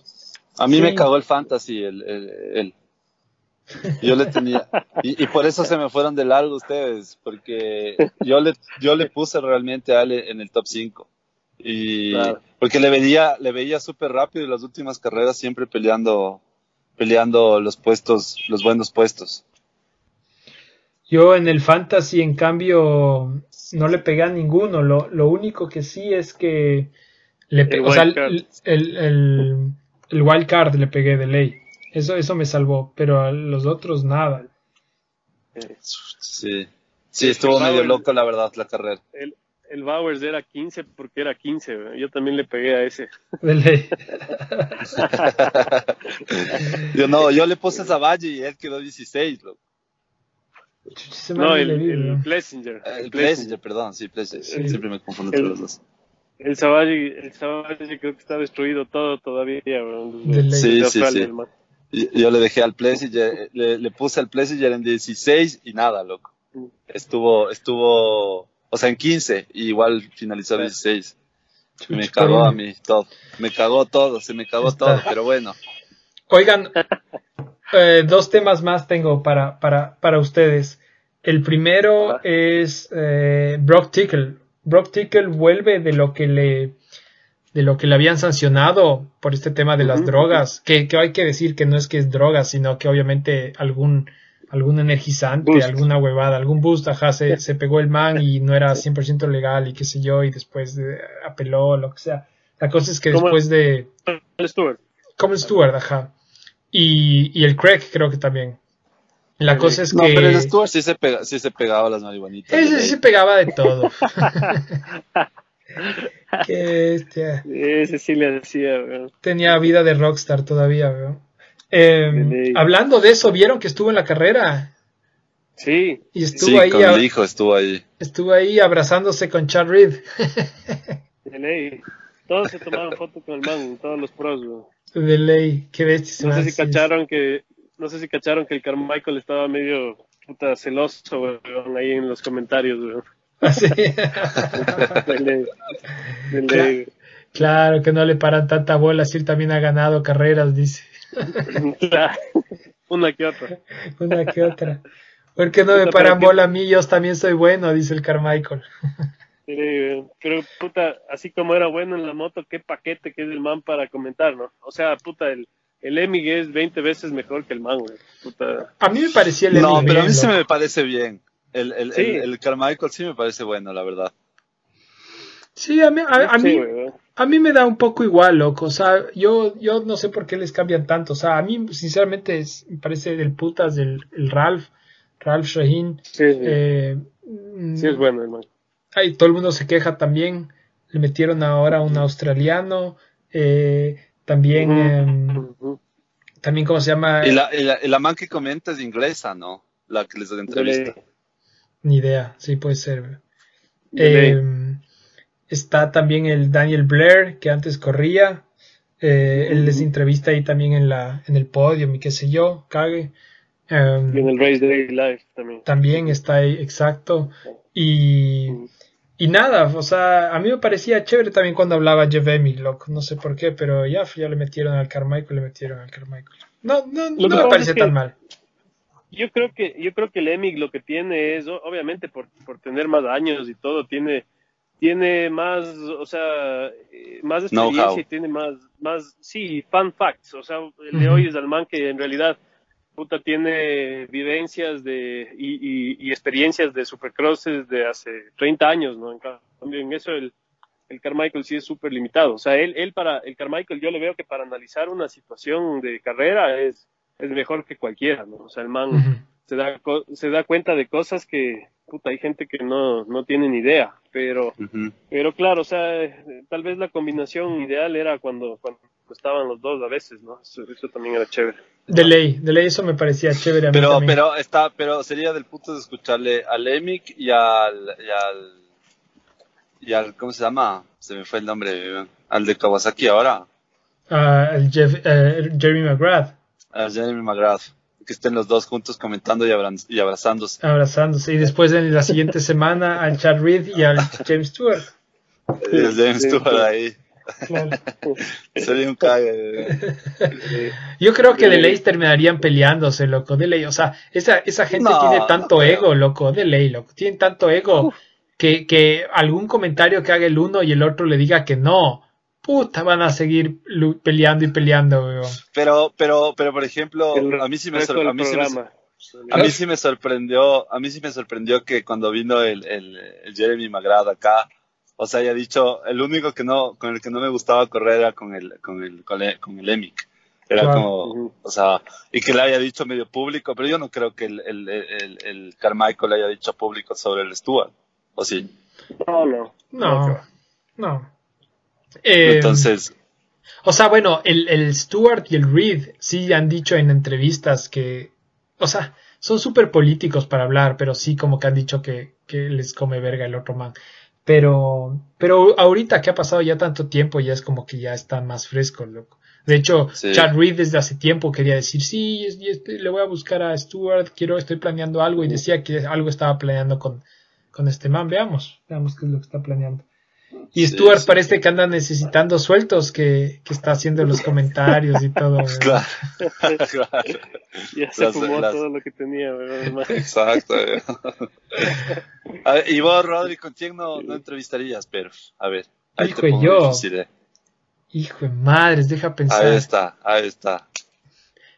A mí Sí. me cagó el fantasy, el, el, el- Yo le tenía. Y, y por eso se me fueron de largo ustedes, porque yo le, yo le puse realmente a él en el top 5. Y Claro. porque le veía, le veía súper rápido en las últimas carreras, siempre peleando, peleando los puestos, los buenos puestos. Yo en el fantasy, en cambio, no le pegué a ninguno. Lo, lo único que sí es que le El pe- o sea, el, el, el- el wild card le pegué de ley. Eso, eso me salvó, pero a los otros nada. Sí. Sí, estuvo medio loco, la verdad, la carrera. El, el Bowers era 15 porque era 15. güey. Yo también le pegué a ese. De ley. Yo no, yo le puse a Zavalla y él quedó 16, loco. No, el, el ¿no? Plessinger. El Plessinger, perdón, sí, Plessinger. Sí. Siempre me confundo entre El- los dos. El Savage, el Savage creo que está destruido todo todavía. De. Sí, sí, sí. Yo le dejé al Plessinger, le, le puse al Plessinger en 16 y nada, loco. Estuvo, estuvo, o sea, en 15 y igual finalizó 16. Me cagó a mí todo. Me cagó todo, se me cagó Está. todo, pero bueno. Oigan, eh, dos temas más tengo para, para, para ustedes. El primero es eh, Brock Tickle. Brock Tickle vuelve de lo que le de lo que le habían sancionado por este tema de las drogas, que, que hay que decir que no es que es drogas, sino que obviamente algún algún energizante, Boost. alguna huevada, algún boost, ajá, se, se pegó el man y no era 100% legal y qué sé yo, y después eh, apeló, lo que sea. La cosa es que después de, El Stewart. como Stewart, ajá. Y, y el Craig creo que también. La cosa es No, que pero el Stuart sí se, pega, sí se pegaba a las marihuanitas. ese sí se pegaba de todo. Qué bestia. Ese sí le hacía, güey. Tenía vida de rockstar todavía. Eh, De ley. hablando de eso, ¿vieron que estuvo en la carrera? Sí, Y estuvo Sí, ahí con el hijo estuvo ahí. estuvo ahí abrazándose con Chad Reed. de ley. Todos se tomaron foto con el man, todos los pros, güey. de ley, qué bestia. No sé si cacharon que, no sé si cacharon que el Carmichael estaba medio puta celoso, güey, ahí en los comentarios, ley. De Claro. que no le paran tanta bola si él también ha ganado carreras, dice. Una que otra. Una que otra. ¿Por qué no me paran que- bola a mí? Yo también soy bueno, dice el Carmichael. Sí, pero puta, así como era bueno en la moto, qué paquete que es el man para comentar, ¿no? O sea, puta, el, el Emig es 20 veces mejor que el man, güey. Puta. A mí me parecía el No, Emmy pero a mí sí loco. me parece bien. El, el, Sí. el, el Carmichael sí me parece bueno, la verdad. Sí, a mí, a, a Sí, mí, a mí me da un poco igual, loco. O sea, yo, yo no sé por qué les cambian tanto. O sea, a mí, sinceramente, es- me parece del putas el, el Ralph, Ralph Shaheen. Sí, sí. Eh, Sí es bueno el man. Ay, todo el mundo se queja también. Le metieron ahora a un australiano. eh, también, em, Ujú. también, ¿cómo se llama? Y la, y la, y la man que comenta es inglesa, ¿no? La que les entrevista. Ni idea, sí puede ser. Eh, está también el Daniel Blair, que antes corría. Eh, Él les entrevista ahí también en, la, en el podio, y qué sé yo, cague. Eh, Y en el Race Day Live también. también está ahí, exacto. Y, y nada, o sea, a mí me parecía chévere también cuando hablaba Jeff Emig, loco. No sé por qué, pero ya, ya le metieron al Carmichael, le metieron al Carmichael. No, no, Lo no me parece es que- tan mal. Yo creo que yo creo que el Emig lo que tiene es obviamente por, por tener más años y todo tiene tiene más o sea eh, más experiencia y tiene más más sí fun facts o sea le oyes al man que en realidad puta tiene vivencias de y, y, y experiencias de supercrosses de hace 30 años no en cambio en eso el el Carmichael sí es súper limitado. O sea él él para el Carmichael yo le veo que para analizar una situación de carrera es es mejor que cualquiera, ¿no? O sea, el man se da se da cuenta de cosas que puta hay gente que no no tiene ni idea, pero pero claro, o sea, tal vez la combinación ideal era cuando cuando estaban los dos a veces, ¿no? Eso, eso también era chévere. De ley, de ley eso me parecía chévere a mí Pero, también. pero está, pero sería del punto de escucharle al Emic y al, y al, y al, ¿cómo se llama? Se me fue el nombre, al de Kawasaki ahora, Ah, el Jeff- eh, Jeremy McGrath a Jeremy McGrath, que estén los dos juntos comentando y, y abrazándose. abrazándose. Y después en la siguiente semana al Chad Reed y al James Stewart. Y el James sí, Stewart sí. ahí. Claro. Sería un cague. Yo creo que de ley terminarían peleándose, loco, de ley. O sea, esa, esa gente No, tiene tanto ego, loco, de ley, loco. Tienen tanto ego que, que algún comentario que haga el uno y el otro le diga que no. Puta, van a seguir peleando y peleando, weón. Pero, pero, pero por ejemplo, El a mí sí me, resto sor- del a mí sí me, programa. A mí sí me sorprendió, a mí sí me sorprendió que cuando vino el, el, el Jeremy Magrad acá, o sea, haya dicho, el único que no, con el que no me gustaba correr era con el, con el, con el, con el Emic. Era Claro. como, o sea, y que le haya dicho medio público, pero yo no creo que el, el, el, el Carmichael le haya dicho público sobre el Stuart, ¿o sí? No, no. No, no. Eh, Entonces, O sea, bueno, el, el Stewart y el Reed sí han dicho en entrevistas que, o sea, son súper políticos para hablar, pero sí como que han dicho que, que les come verga el otro man. Pero, pero ahorita que ha pasado ya tanto tiempo, ya es como que ya está más fresco, loco. De hecho, Sí. Chad Reed desde hace tiempo quería decir, sí, y este- le voy a buscar a Stewart, quiero, estoy planeando algo, y decía que algo estaba planeando con, con este man. Veamos, veamos qué es lo que está planeando. Y Stuart sí. parece que anda necesitando sueltos, que, que está haciendo los comentarios y todo. ¿verdad? claro, claro. Ya se Las- fumó las- todo lo que tenía, ¿verdad? Exacto. A ver, y vos, Rodri, ¿con quién no, no entrevistarías? Pero, a ver, ahí Hijo, te pongo yo. difícil, eh. Hijo de madres, deja pensar. Ahí está, ahí está.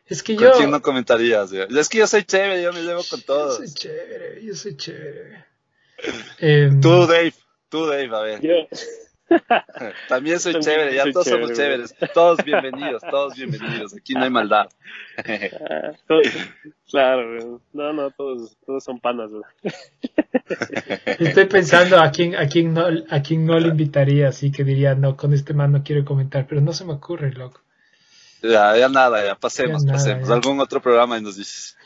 Es que ¿Con yo, quién no comentarías? Es que yo soy chévere, yo me llevo con yo todos. soy chévere, yo soy chévere. Em, Tú, Dave, tú, Dave, a ver. Yo, También soy También chévere, ya soy todos somos chévere, chéveres. Todos bienvenidos, todos bienvenidos. Aquí no hay maldad. ah, todo- claro, no, no, todos, todos son panas, estoy pensando a quién, a quién no, a quién no le invitaría, así que diría, no, con este man no quiero comentar, pero no se me ocurre, loco. Ya, ya nada, ya pasemos, Ya nada, pasemos. ya. Algún otro programa y nos dices.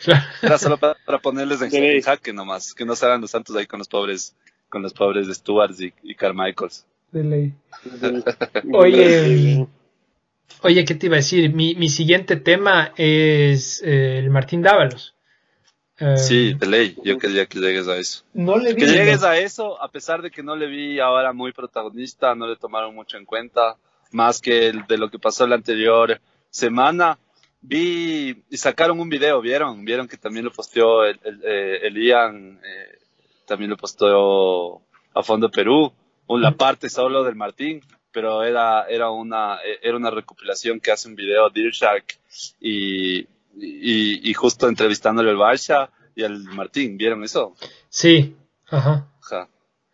Era solo para, para ponerles en jaque nomás, que no se hagan los santos ahí con los pobres, con los pobres de Stuart y, y Carmichaels. De ley. Oye, oye, ¿qué te iba a decir? Mi, mi siguiente tema es eh, el Martín Dávalos. Eh, Sí, de ley, yo quería que llegues a eso. No le vi. Que llegues ¿no? a eso, a pesar de que no le vi ahora muy protagonista, no le tomaron mucho en cuenta, más que el de lo que pasó la anterior semana. Vi y sacaron un video, ¿vieron? Vieron que también lo posteó el, el, eh, el Ian, también lo posteó a Fondo Perú, la parte solo del Martín, pero era, era, una, era una recopilación que hace un video Shark y, y, y justo entrevistándole al Barça y al Martín, ¿vieron eso? Sí, ajá. Ajá,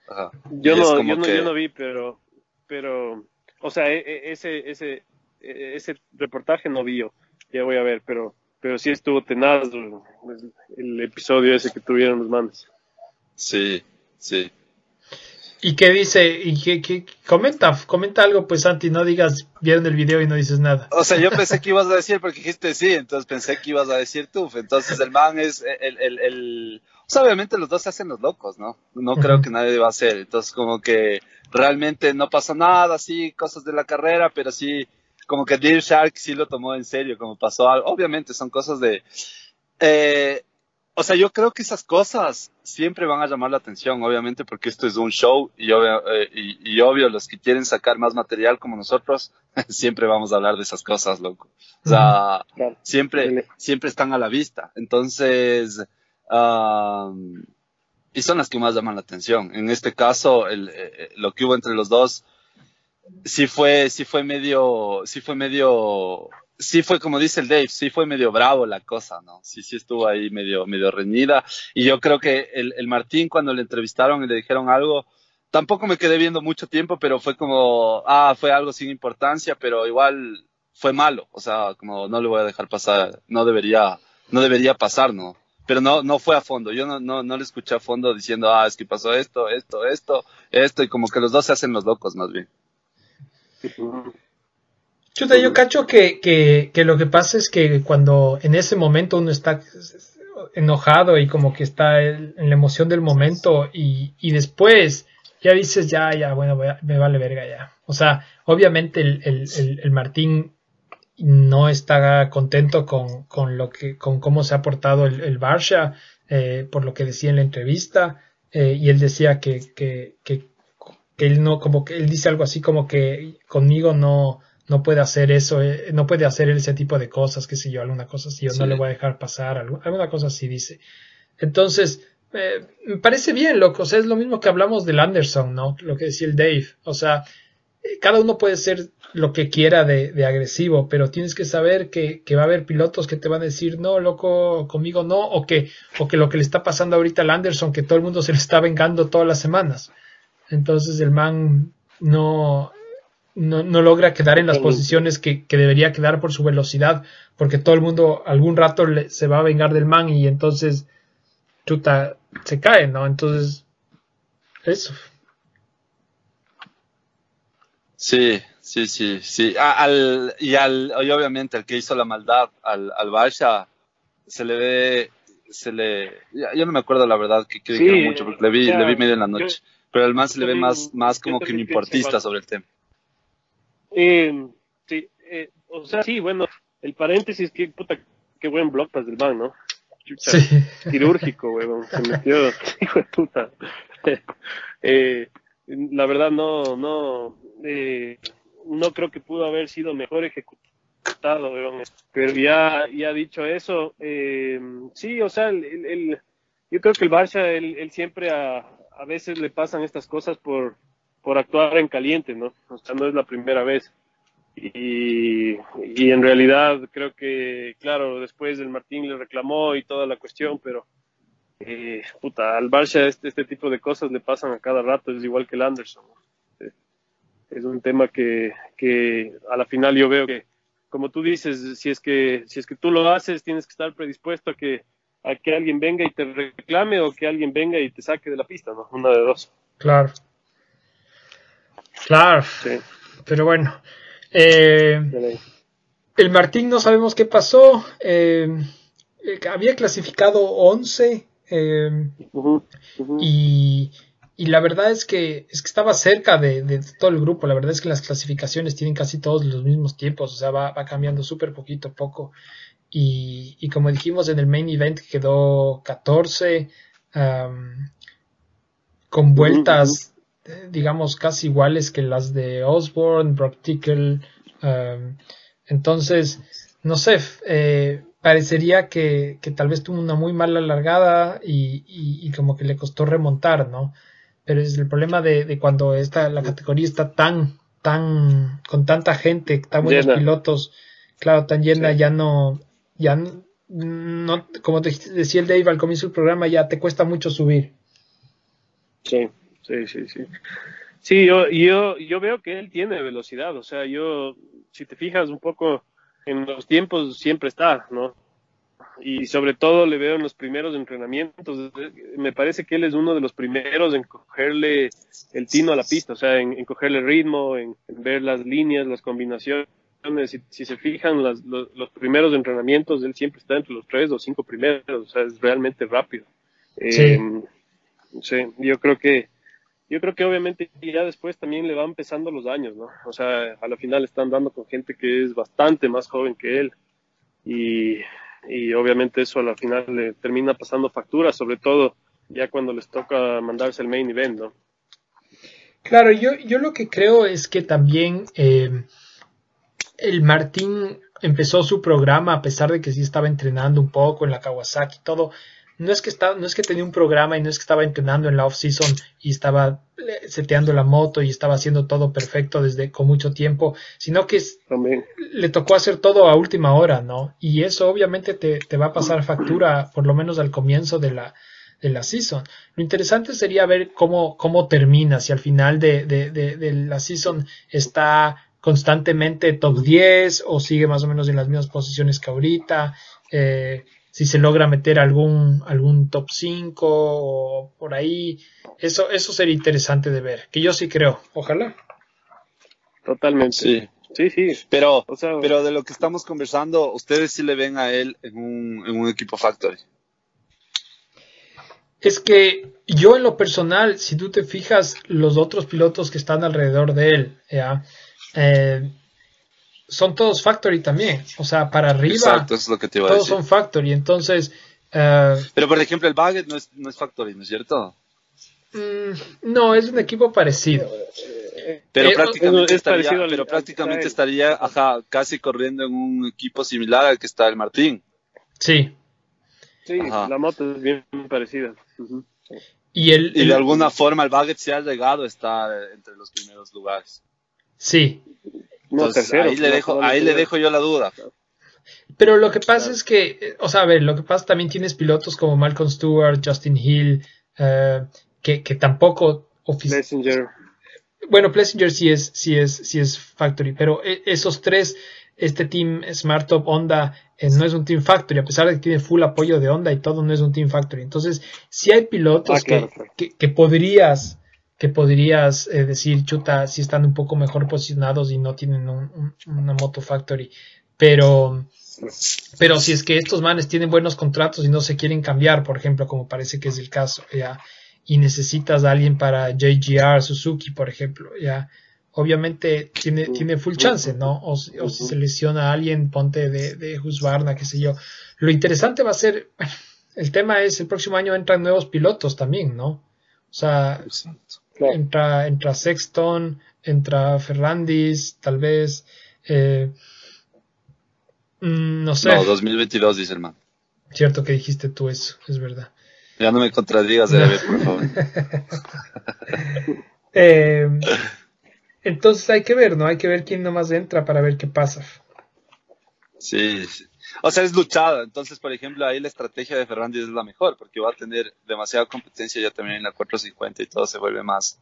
ajá. Yo no, yo no, que- yo no vi, pero, pero, o sea, e- e- ese, ese, e- ese reportaje no vi yo. Ya voy a ver, pero, pero sí estuvo tenaz el, el episodio ese que tuvieron los manes. Sí, sí. ¿Y qué dice? ¿Y qué, qué- comenta? Comenta algo, pues, Santi, no digas, vieron el video y no dices nada. O sea, yo pensé que ibas a decir porque dijiste sí, entonces pensé que ibas a decir tú. Entonces el man es el, el, el... O sea, obviamente los dos se hacen los locos, ¿no? No creo que nadie va a hacer. Entonces como que realmente no pasó nada, sí, cosas de la carrera, pero sí, como que Dear Shark sí lo tomó en serio, como pasó algo. Obviamente son cosas de... Eh, o sea, yo creo que esas cosas siempre van a llamar la atención, obviamente, porque esto es un show y, obvio, eh, y, y obvio los que quieren sacar más material como nosotros, siempre vamos a hablar de esas cosas, loco. O sea, Claro. siempre, siempre están a la vista. Entonces, am, y son las que más llaman la atención. En este caso, el, eh, lo que hubo entre los dos, sí fue, sí fue medio, sí fue medio, sí fue como dice el Dave, sí fue medio bravo la cosa, ¿no? Sí, sí estuvo ahí medio, medio reñida. Y yo creo que el, el Martín, cuando le entrevistaron y le dijeron algo, tampoco me quedé viendo mucho tiempo, pero fue como, ah, fue algo sin importancia, pero igual fue malo. O sea, como no le voy a dejar pasar, no debería, no debería pasar, ¿no? Pero no, no fue a fondo. Yo no, no, no le escuché a fondo diciendo, ah, es que pasó esto, esto, esto, esto, y como que los dos se hacen los locos, más bien. Yo cacho que, que, que lo que pasa es que cuando en ese momento uno está enojado y como que está en la emoción del momento y, y después ya dices, ya, ya, bueno, me vale verga ya. O sea, obviamente el, el, el, Martín no está contento con, con lo que, con cómo se ha portado el, Barça, eh, por lo que decía en la entrevista, eh, y él decía que, que, que él no, como que él dice algo así como que conmigo no, no puede hacer eso, eh, no puede hacer ese tipo de cosas, qué sé yo, alguna cosa así, yo no le voy a dejar pasar, alguna cosa así dice. Entonces, eh, me parece bien, loco, o sea, es lo mismo que hablamos del Anderson, ¿no? Lo que decía el Dave, o sea, eh, cada uno puede ser lo que quiera de, de agresivo, pero tienes que saber que, que, va a haber pilotos que te van a decir, no, loco, conmigo no, o que, o que lo que le está pasando ahorita al Anderson, que todo el mundo se le está vengando todas las semanas. Entonces el man no, no, no logra quedar en las posiciones que, que, debería quedar por su velocidad, porque todo el mundo algún rato le, se va a vengar del man y entonces, chuta, se cae, ¿no? Entonces, eso. Sí, sí, sí, sí. Al, y, al, y obviamente el que hizo la maldad al, al Barça se le ve, se le, yo no me acuerdo la verdad que, que sí, mucho porque le vi, o sea, le vi medio en la noche, yo, pero al man se le ve más, más como que un importista sobre el tema. Eh, sí, eh, o sea, sí, bueno, el paréntesis, que puta, qué buen blog del man, ¿no? Chucha, sí. Quirúrgico, weón, se metió, hijo de puta. eh, la verdad no, no, eh, no creo que pudo haber sido mejor ejecutado, weón. pero ya, ya dicho eso, eh, sí, o sea, el, el, yo creo que el Barça, él, él siempre a, a, veces le pasan estas cosas por, por actuar en caliente, ¿no? O sea, no es la primera vez. Y, y en realidad creo que, claro, después el Martín le reclamó y toda la cuestión, pero eh, puta, al Barça este, este tipo de cosas le pasan a cada rato, es igual que el Anderson. Es un tema que, que a la final yo veo que, como tú dices, si es que, si es que tú lo haces, tienes que estar predispuesto a que, a que alguien venga y te reclame o que alguien venga y te saque de la pista, ¿no? Una de dos. Claro. Claro. Sí. Pero bueno. Eh, el Martín no sabemos qué pasó. Eh, había clasificado 11 eh, uh -huh, uh -huh. y, y, la verdad es que, es que estaba cerca de, de, todo el grupo. La verdad es que las clasificaciones tienen casi todos los mismos tiempos, o sea, va, va cambiando súper poquito a poco. Y, y, como dijimos en el main event quedó 14 um, con vueltas. Digamos, casi iguales que las de Osborne, Brock Tickle. Um, entonces, no sé, eh, parecería que, que, tal vez tuvo una muy mala largada y, y, y, como que le costó remontar, ¿no? Pero es el problema de, de cuando esta, la categoría está tan, tan, con tanta gente, tan buenos llena. pilotos, claro, tan llena, sí. ya no, ya no, como te decía el Dave al comienzo del programa, ya te cuesta mucho subir. Sí, sí, sí, sí. Sí, yo, yo, yo veo que él tiene velocidad, o sea, yo, si te fijas un poco, en los tiempos siempre está, ¿no? Y sobre todo le veo en los primeros entrenamientos. Me parece que él es uno de los primeros en cogerle el tino a la pista, o sea, en, en cogerle ritmo, en, en, ver las líneas, las combinaciones. Si, si se fijan, las, los, los, primeros entrenamientos, él siempre está entre los tres o cinco primeros, o sea, es realmente rápido. Sí. Eh, sí, yo creo que yo creo que obviamente ya después también le van pesando los años, ¿no? O sea, a la final están dando con gente que es bastante más joven que él y, y obviamente eso a la final le termina pasando factura, sobre todo ya cuando les toca mandarse el main event, ¿no? Claro, yo, yo lo que creo es que también eh, el Martín empezó su programa a pesar de que sí estaba entrenando un poco en la Kawasaki y todo, no es que estaba, no es que tenía un programa y no es que estaba entrenando en la off season y estaba seteando la moto y estaba haciendo todo perfecto desde con mucho tiempo, sino que le tocó hacer todo a última hora, ¿no? Y eso obviamente te, te va a pasar factura, por lo menos al comienzo de la, de la season. Lo interesante sería ver cómo, cómo termina, si al final de, de, de, de la season está constantemente top 10 o sigue más o menos en las mismas posiciones que ahorita. Eh, si se logra meter algún, algún top 5 o por ahí, eso, eso sería interesante de ver, que yo sí creo, ojalá. Totalmente. Sí. Sí, sí. Pero, o sea, pero de lo que estamos conversando, ustedes sí le ven a él en un, en un equipo factory. Es que yo en lo personal, si tú te fijas, los otros pilotos que están alrededor de él, ¿ya? Eh, son todos factory también. O sea, para arriba. Exacto, eso es lo que te iba a todos decir. son factory. Entonces. Uh, Pero por ejemplo, el Baggett no es, no es factory, ¿no es cierto? Mm, no, es un equipo parecido. Pero eh, prácticamente, estaría, pero prácticamente estaría ajá, casi corriendo en un equipo similar al que está el Martín. Sí. Sí, ajá. la moto es bien parecida. Uh -huh. Y, el, y de alguna forma el Baggett se ha llegado a estar entre los primeros lugares. Sí, Entonces, tercero, ahí le no, dejo, ahí le dejo yo la duda. Pero lo que pasa es que, eh, o sea, a ver, lo que pasa también tienes pilotos como Malcolm Stewart, Justin Hill, eh, que, que tampoco Messenger. Bueno, Plessinger sí es, sí es, sí es Factory, pero e- esos tres, este team Smart Top Honda eh, no es un Team Factory, a pesar de que tiene full apoyo de Honda y todo, no es un Team Factory. Entonces, si hay pilotos Ah, claro, que, claro. que, que podrías, que podrías eh, decir, chuta, si están un poco mejor posicionados y no tienen un- un- una Moto Factory, pero, pero si es que estos manes tienen buenos contratos y no se quieren cambiar, por ejemplo, como parece que es el caso, ya, y necesitas a alguien para JGR, Suzuki, por ejemplo, ya, obviamente tiene, tiene full chance, ¿no? O, si- o si se lesiona a alguien, ponte de, de Husqvarna, qué sé yo. Lo interesante va a ser, el tema es, el próximo año entran nuevos pilotos también, ¿no? O sea, Claro. entra, entra Sexton, entra Ferrandis, tal vez, eh, mm, no sé, No, 2022 dice el man. cierto que dijiste tú eso, es verdad. Ya no me contradigas, Eve, por favor. Eh, entonces hay que ver, ¿no? Hay que ver quién nomás entra para ver qué pasa. Sí, sí. O sea, es luchada. Entonces, por ejemplo, ahí la estrategia de Fernández es la mejor, porque va a tener demasiada competencia ya también en la 450 y todo se vuelve más,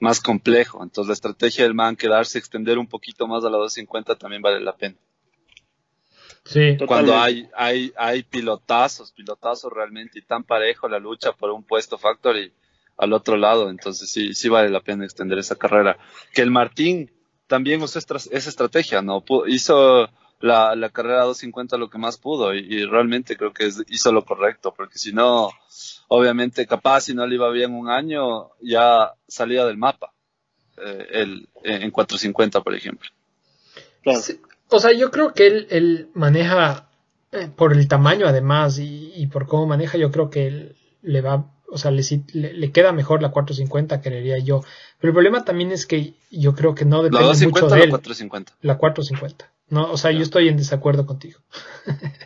más complejo. Entonces, la estrategia del man quedarse, extender un poquito más a la 250 también vale la pena. Sí, Cuando hay, hay, hay pilotazos, pilotazos realmente y tan parejo la lucha por un puesto factory al otro lado. Entonces, sí, sí vale la pena extender esa carrera. Que el Martín también usó estra- esa estrategia, ¿no? Hizo la, la carrera 250 lo que más pudo y, y realmente creo que es- hizo lo correcto, porque si no, obviamente capaz si no le iba bien un año, ya salía del mapa. eh, el, en 450, por ejemplo. Claro. Sí, O sea, yo creo que él, él maneja, eh, por el tamaño además y, y por cómo maneja, yo creo que él le va, o sea, le, le, queda mejor la 450, creería yo. Pero el problema también es que yo creo que no ¿La depende mucho 250 o de la él. 450? La 450. No, o sea, yo estoy en desacuerdo contigo.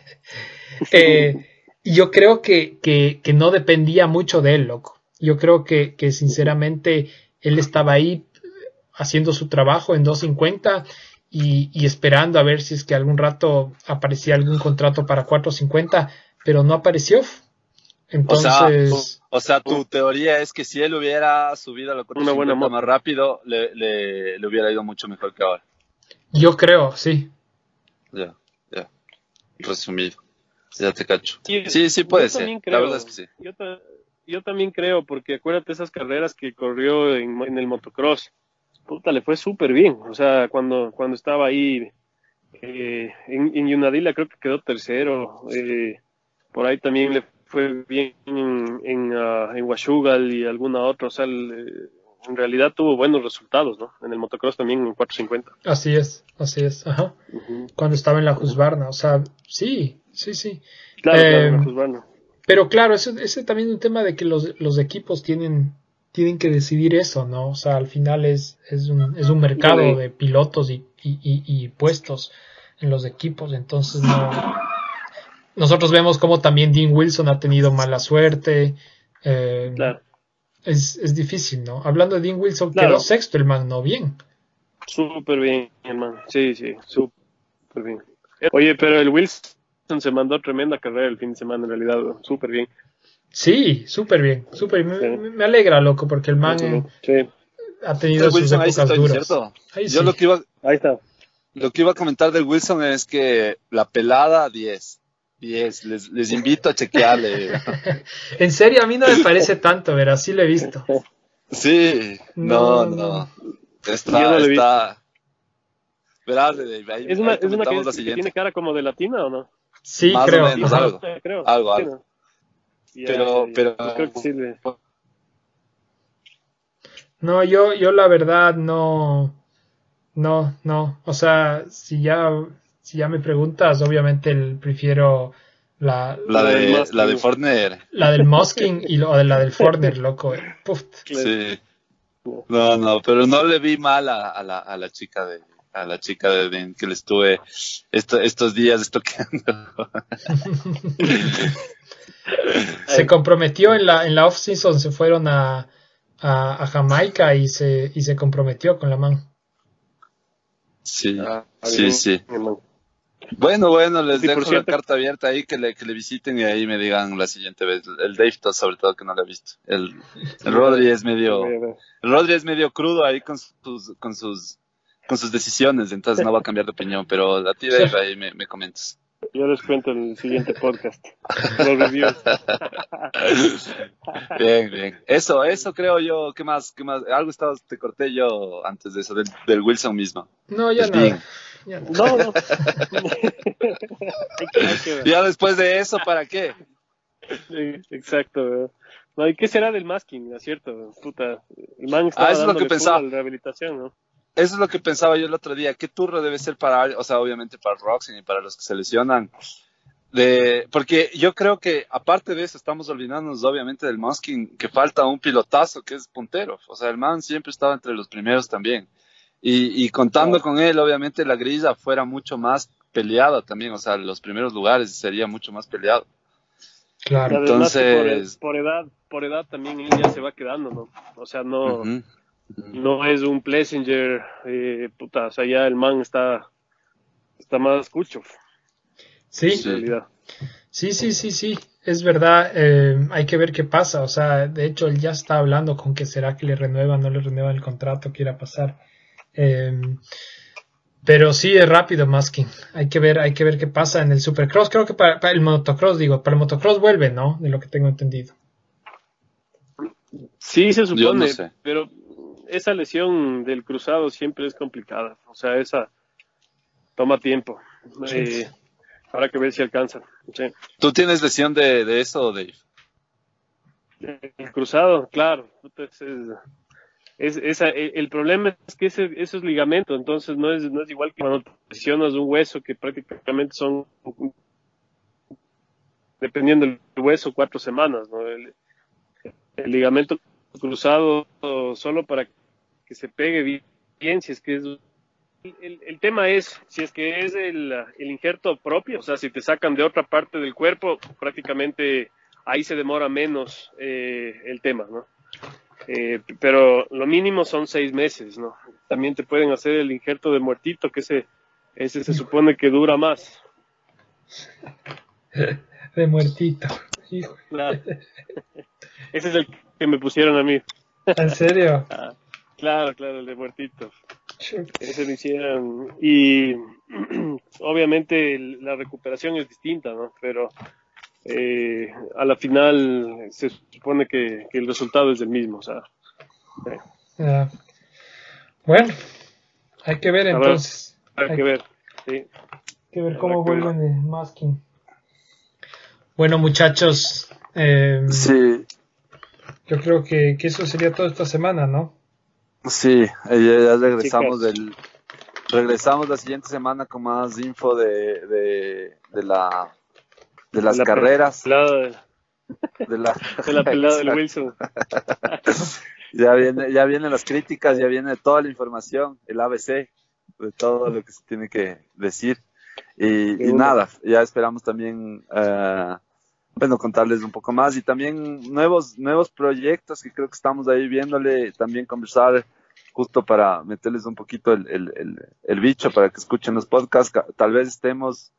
Eh, yo creo que, que, que no dependía mucho de él, loco. Yo creo que, que sinceramente él estaba ahí haciendo su trabajo en 250 y, y esperando a ver si es que algún rato aparecía algún contrato para 450, pero no apareció. O sea, Entonces, o sea, tu teoría es que si él hubiera subido a la Una buena 450 moto. más rápido, le, le, le hubiera ido mucho mejor que ahora. Yo creo, sí. Ya, ya. Resumido. Ya te cacho. Sí, Sí, sí puede yo ser. La verdad es que sí. Yo, ta- yo también creo, porque acuérdate esas carreras que corrió en, en el motocross. Puta, le fue súper bien. O sea, cuando, cuando estaba ahí eh, en, en Yunadila creo que quedó tercero. eh, por ahí también le fue bien en, en, ah, en Huachugal y alguna otra. O sea, el- en realidad tuvo buenos resultados, ¿no? En el motocross también en 450. Así es, así es. Ajá. Cuando estaba en la Husqvarna, o sea, sí, sí, sí. Claro, Eh, claro, pues bueno. Pero claro, ese, ese también es un tema de que los, los equipos tienen, tienen que decidir eso, ¿no? O sea, al final es, es, un, es un mercado Sí. de pilotos y, y, y- y puestos en los equipos, entonces no. Nosotros vemos como también Dean Wilson ha tenido mala suerte. eh, Claro. Es, es difícil, ¿no? Hablando de Dean Wilson, Claro. quedó sexto el man, ¿no? Bien. Súper bien, hermano. Sí, sí, súper bien. Oye, pero el Wilson se mandó tremenda carrera el fin de semana, en realidad, súper bien. Sí, súper bien, súper bien. Me, Sí. me alegra, loco, porque el man Sí, ha tenido sus Wilson, ahí sí épocas estoy, duras. ¿cierto? Ahí Yo lo que iba, ahí está. lo que iba a comentar del Wilson es que la pelada 10. 10. Les, les invito a chequearle. En serio, a mí no me parece tanto, ver, así lo he visto. Sí, no, No, no. Está, no está. Verás, ahí, ¿Es una, ahí es una que, la que siguiente. tiene cara como de latina o no? Sí, Más o creo. menos, Ajá. algo. creo. Algo, Sí, algo. Pero- pero- Yo creo que sí. le- No, yo, yo la verdad no, no, no. O sea, si ya, si ya me preguntas, obviamente el, prefiero la, La de, la de Fortner. la del Mosking y lo, la del Forner, loco. eh. Puf. Sí. No, no, pero no le vi mal a, a la, a la chica de a la chica de Dean que le estuve esto- estos días estoqueando. Se comprometió en la, en la off-season, se fueron a, a, a Jamaica y se, y se comprometió con la man. Sí, Ah, sí, sí. man. Bueno, bueno, les Sí, dejo la carta abierta ahí que le, que le visiten y ahí me digan la siguiente vez. El Dave, sobre todo, que no lo ha visto. El, el Rodri es medio, el Rodri es medio crudo ahí con sus, con sus, con sus decisiones, entonces no va a cambiar de opinión, pero a ti, Dave, ahí me, me comentas. Yo les cuento en el siguiente podcast. Los reviews. Bien, bien. Eso, eso creo yo. ¿Qué más? ¿Qué más? Algo estaba, te corté yo antes de eso, del, del Wilson mismo. No, ya. Dean. Ya. No, no. hay que, hay que ver. Ya después de eso, ¿para qué? Sí, Exacto. ¿verdad? No, ¿y qué será del masking? ¿No es cierto? Puta, el man está Ah, eso es lo que pensaba. la rehabilitación, ¿no? Eso es lo que pensaba yo el otro día. ¿Qué turno debe ser para, o sea, obviamente para Roxen y para los que se lesionan? De, porque yo creo que aparte de eso estamos olvidándonos obviamente del Muskin, que falta un pilotazo que es puntero. O sea, el man siempre estaba entre los primeros también. Y, y contando con él, obviamente la grilla fuera mucho más peleada también. O sea, los primeros lugares sería mucho más peleado. Claro. que Entonces- por, por edad, por edad también él ya se va quedando, ¿no? O sea, no, no es un Plessinger, eh, puta, o sea, ya el man está, está más cucho, Sí, sí, sí, sí, sí. Es verdad. eh, hay que ver qué pasa. O sea, de hecho, él ya está hablando con que será que le renuevan, no le renuevan el contrato, que irá a pasar. Eh, pero sí es rápido, Masking. Hay que ver, hay que ver qué pasa en el Supercross. Creo que para, para el motocross, digo, para el motocross vuelve, ¿no? De lo que tengo entendido. Sí, se Yo no supone, sé. pero esa lesión del cruzado siempre es complicada. O sea, esa toma tiempo. Eh, habrá que ver si alcanza. Sí. ¿Tú tienes lesión de, de eso, Dave? El cruzado, claro. puta, es- es- esa- el, problema es que ese, es ligamento, entonces no es, no es igual que cuando te lesionas un hueso que prácticamente son, dependiendo del hueso, cuatro semanas. ¿no? El, ligamento cruzado solo para que se pegue bien, si es que es el, el tema es, si es que es el, el injerto propio, o sea, si te sacan de otra parte del cuerpo, prácticamente ahí se demora menos eh, el tema, ¿no? Eh, pero lo mínimo son seis meses, ¿no? También te pueden hacer el injerto de muertito, que ese, ese se supone que dura más. De muertito. Hijo. Claro. Ese es el que me pusieron a mí. ¿En serio? Claro, claro, el de muertito. Ese lo hicieron. Y obviamente la recuperación es distinta, ¿no? Pero eh, a la final se supone que, que el resultado es el mismo, o sea. eh. Bueno, hay que ver Habrá- entonces. Hay Hay que ver, sí. que ver cómo habrá que ver. vuelven el masking. Bueno, muchachos, eh, Sí, yo creo que, que eso sería todo esta semana, ¿no? Sí, ya, ya regresamos Chicas. del regresamos la siguiente semana con más info de, de, de la de las La carreras de, de la, de la pelada del. Wilson. ya viene ya vienen las críticas ya viene toda la información el ABC de todo lo que se tiene que decir y, nada ya esperamos también eh, bueno contarles un poco más y también nuevos nuevos proyectos que creo que estamos ahí viéndole también conversar justo para meterles un poquito el, el, el, el bicho para que escuchen los podcasts Ca- tal vez estemos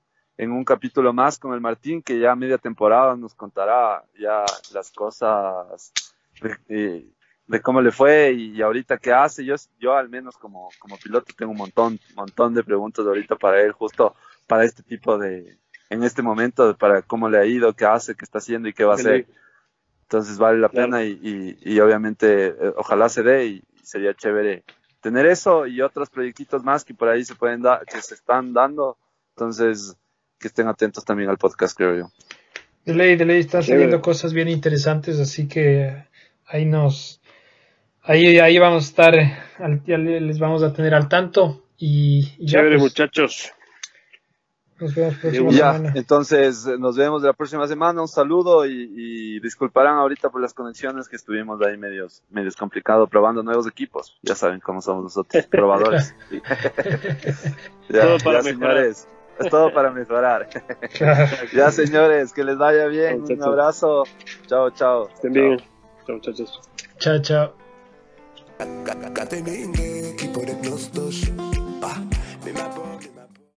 en un capítulo más con el Martín que ya media temporada nos contará ya las cosas de, de- de cómo le fue y, ahorita qué hace yo yo al menos como como piloto tengo un montón montón de preguntas ahorita para él justo para este tipo de en este momento para cómo le ha ido qué hace qué está haciendo y qué va a hacer entonces vale la Claro. pena y, y, y obviamente eh, ojalá se dé y, y sería chévere tener eso y otros proyectitos más que por ahí se pueden dar, que se están dando. Entonces, que estén atentos también al podcast, creo yo. De ley, de ley, están saliendo cosas bien interesantes, así que ahí nos, ahí, ahí vamos a estar, al- les vamos a tener al tanto y, y ya Chévere, pues, muchachos. nos vemos próxima Ya, semana. entonces nos vemos la próxima semana. Un saludo y, y disculparán ahorita por las conexiones que estuvimos ahí medios, medios complicado probando nuevos equipos. Ya saben cómo somos nosotros, probadores. ya, Todo para ya, mejorar. señores, es todo para mejorar. Ya, señores, que les vaya bien. Un abrazo. Chao, chao. Estén Chao. bien. Chao, muchachos. Chao, chao. Por egnostos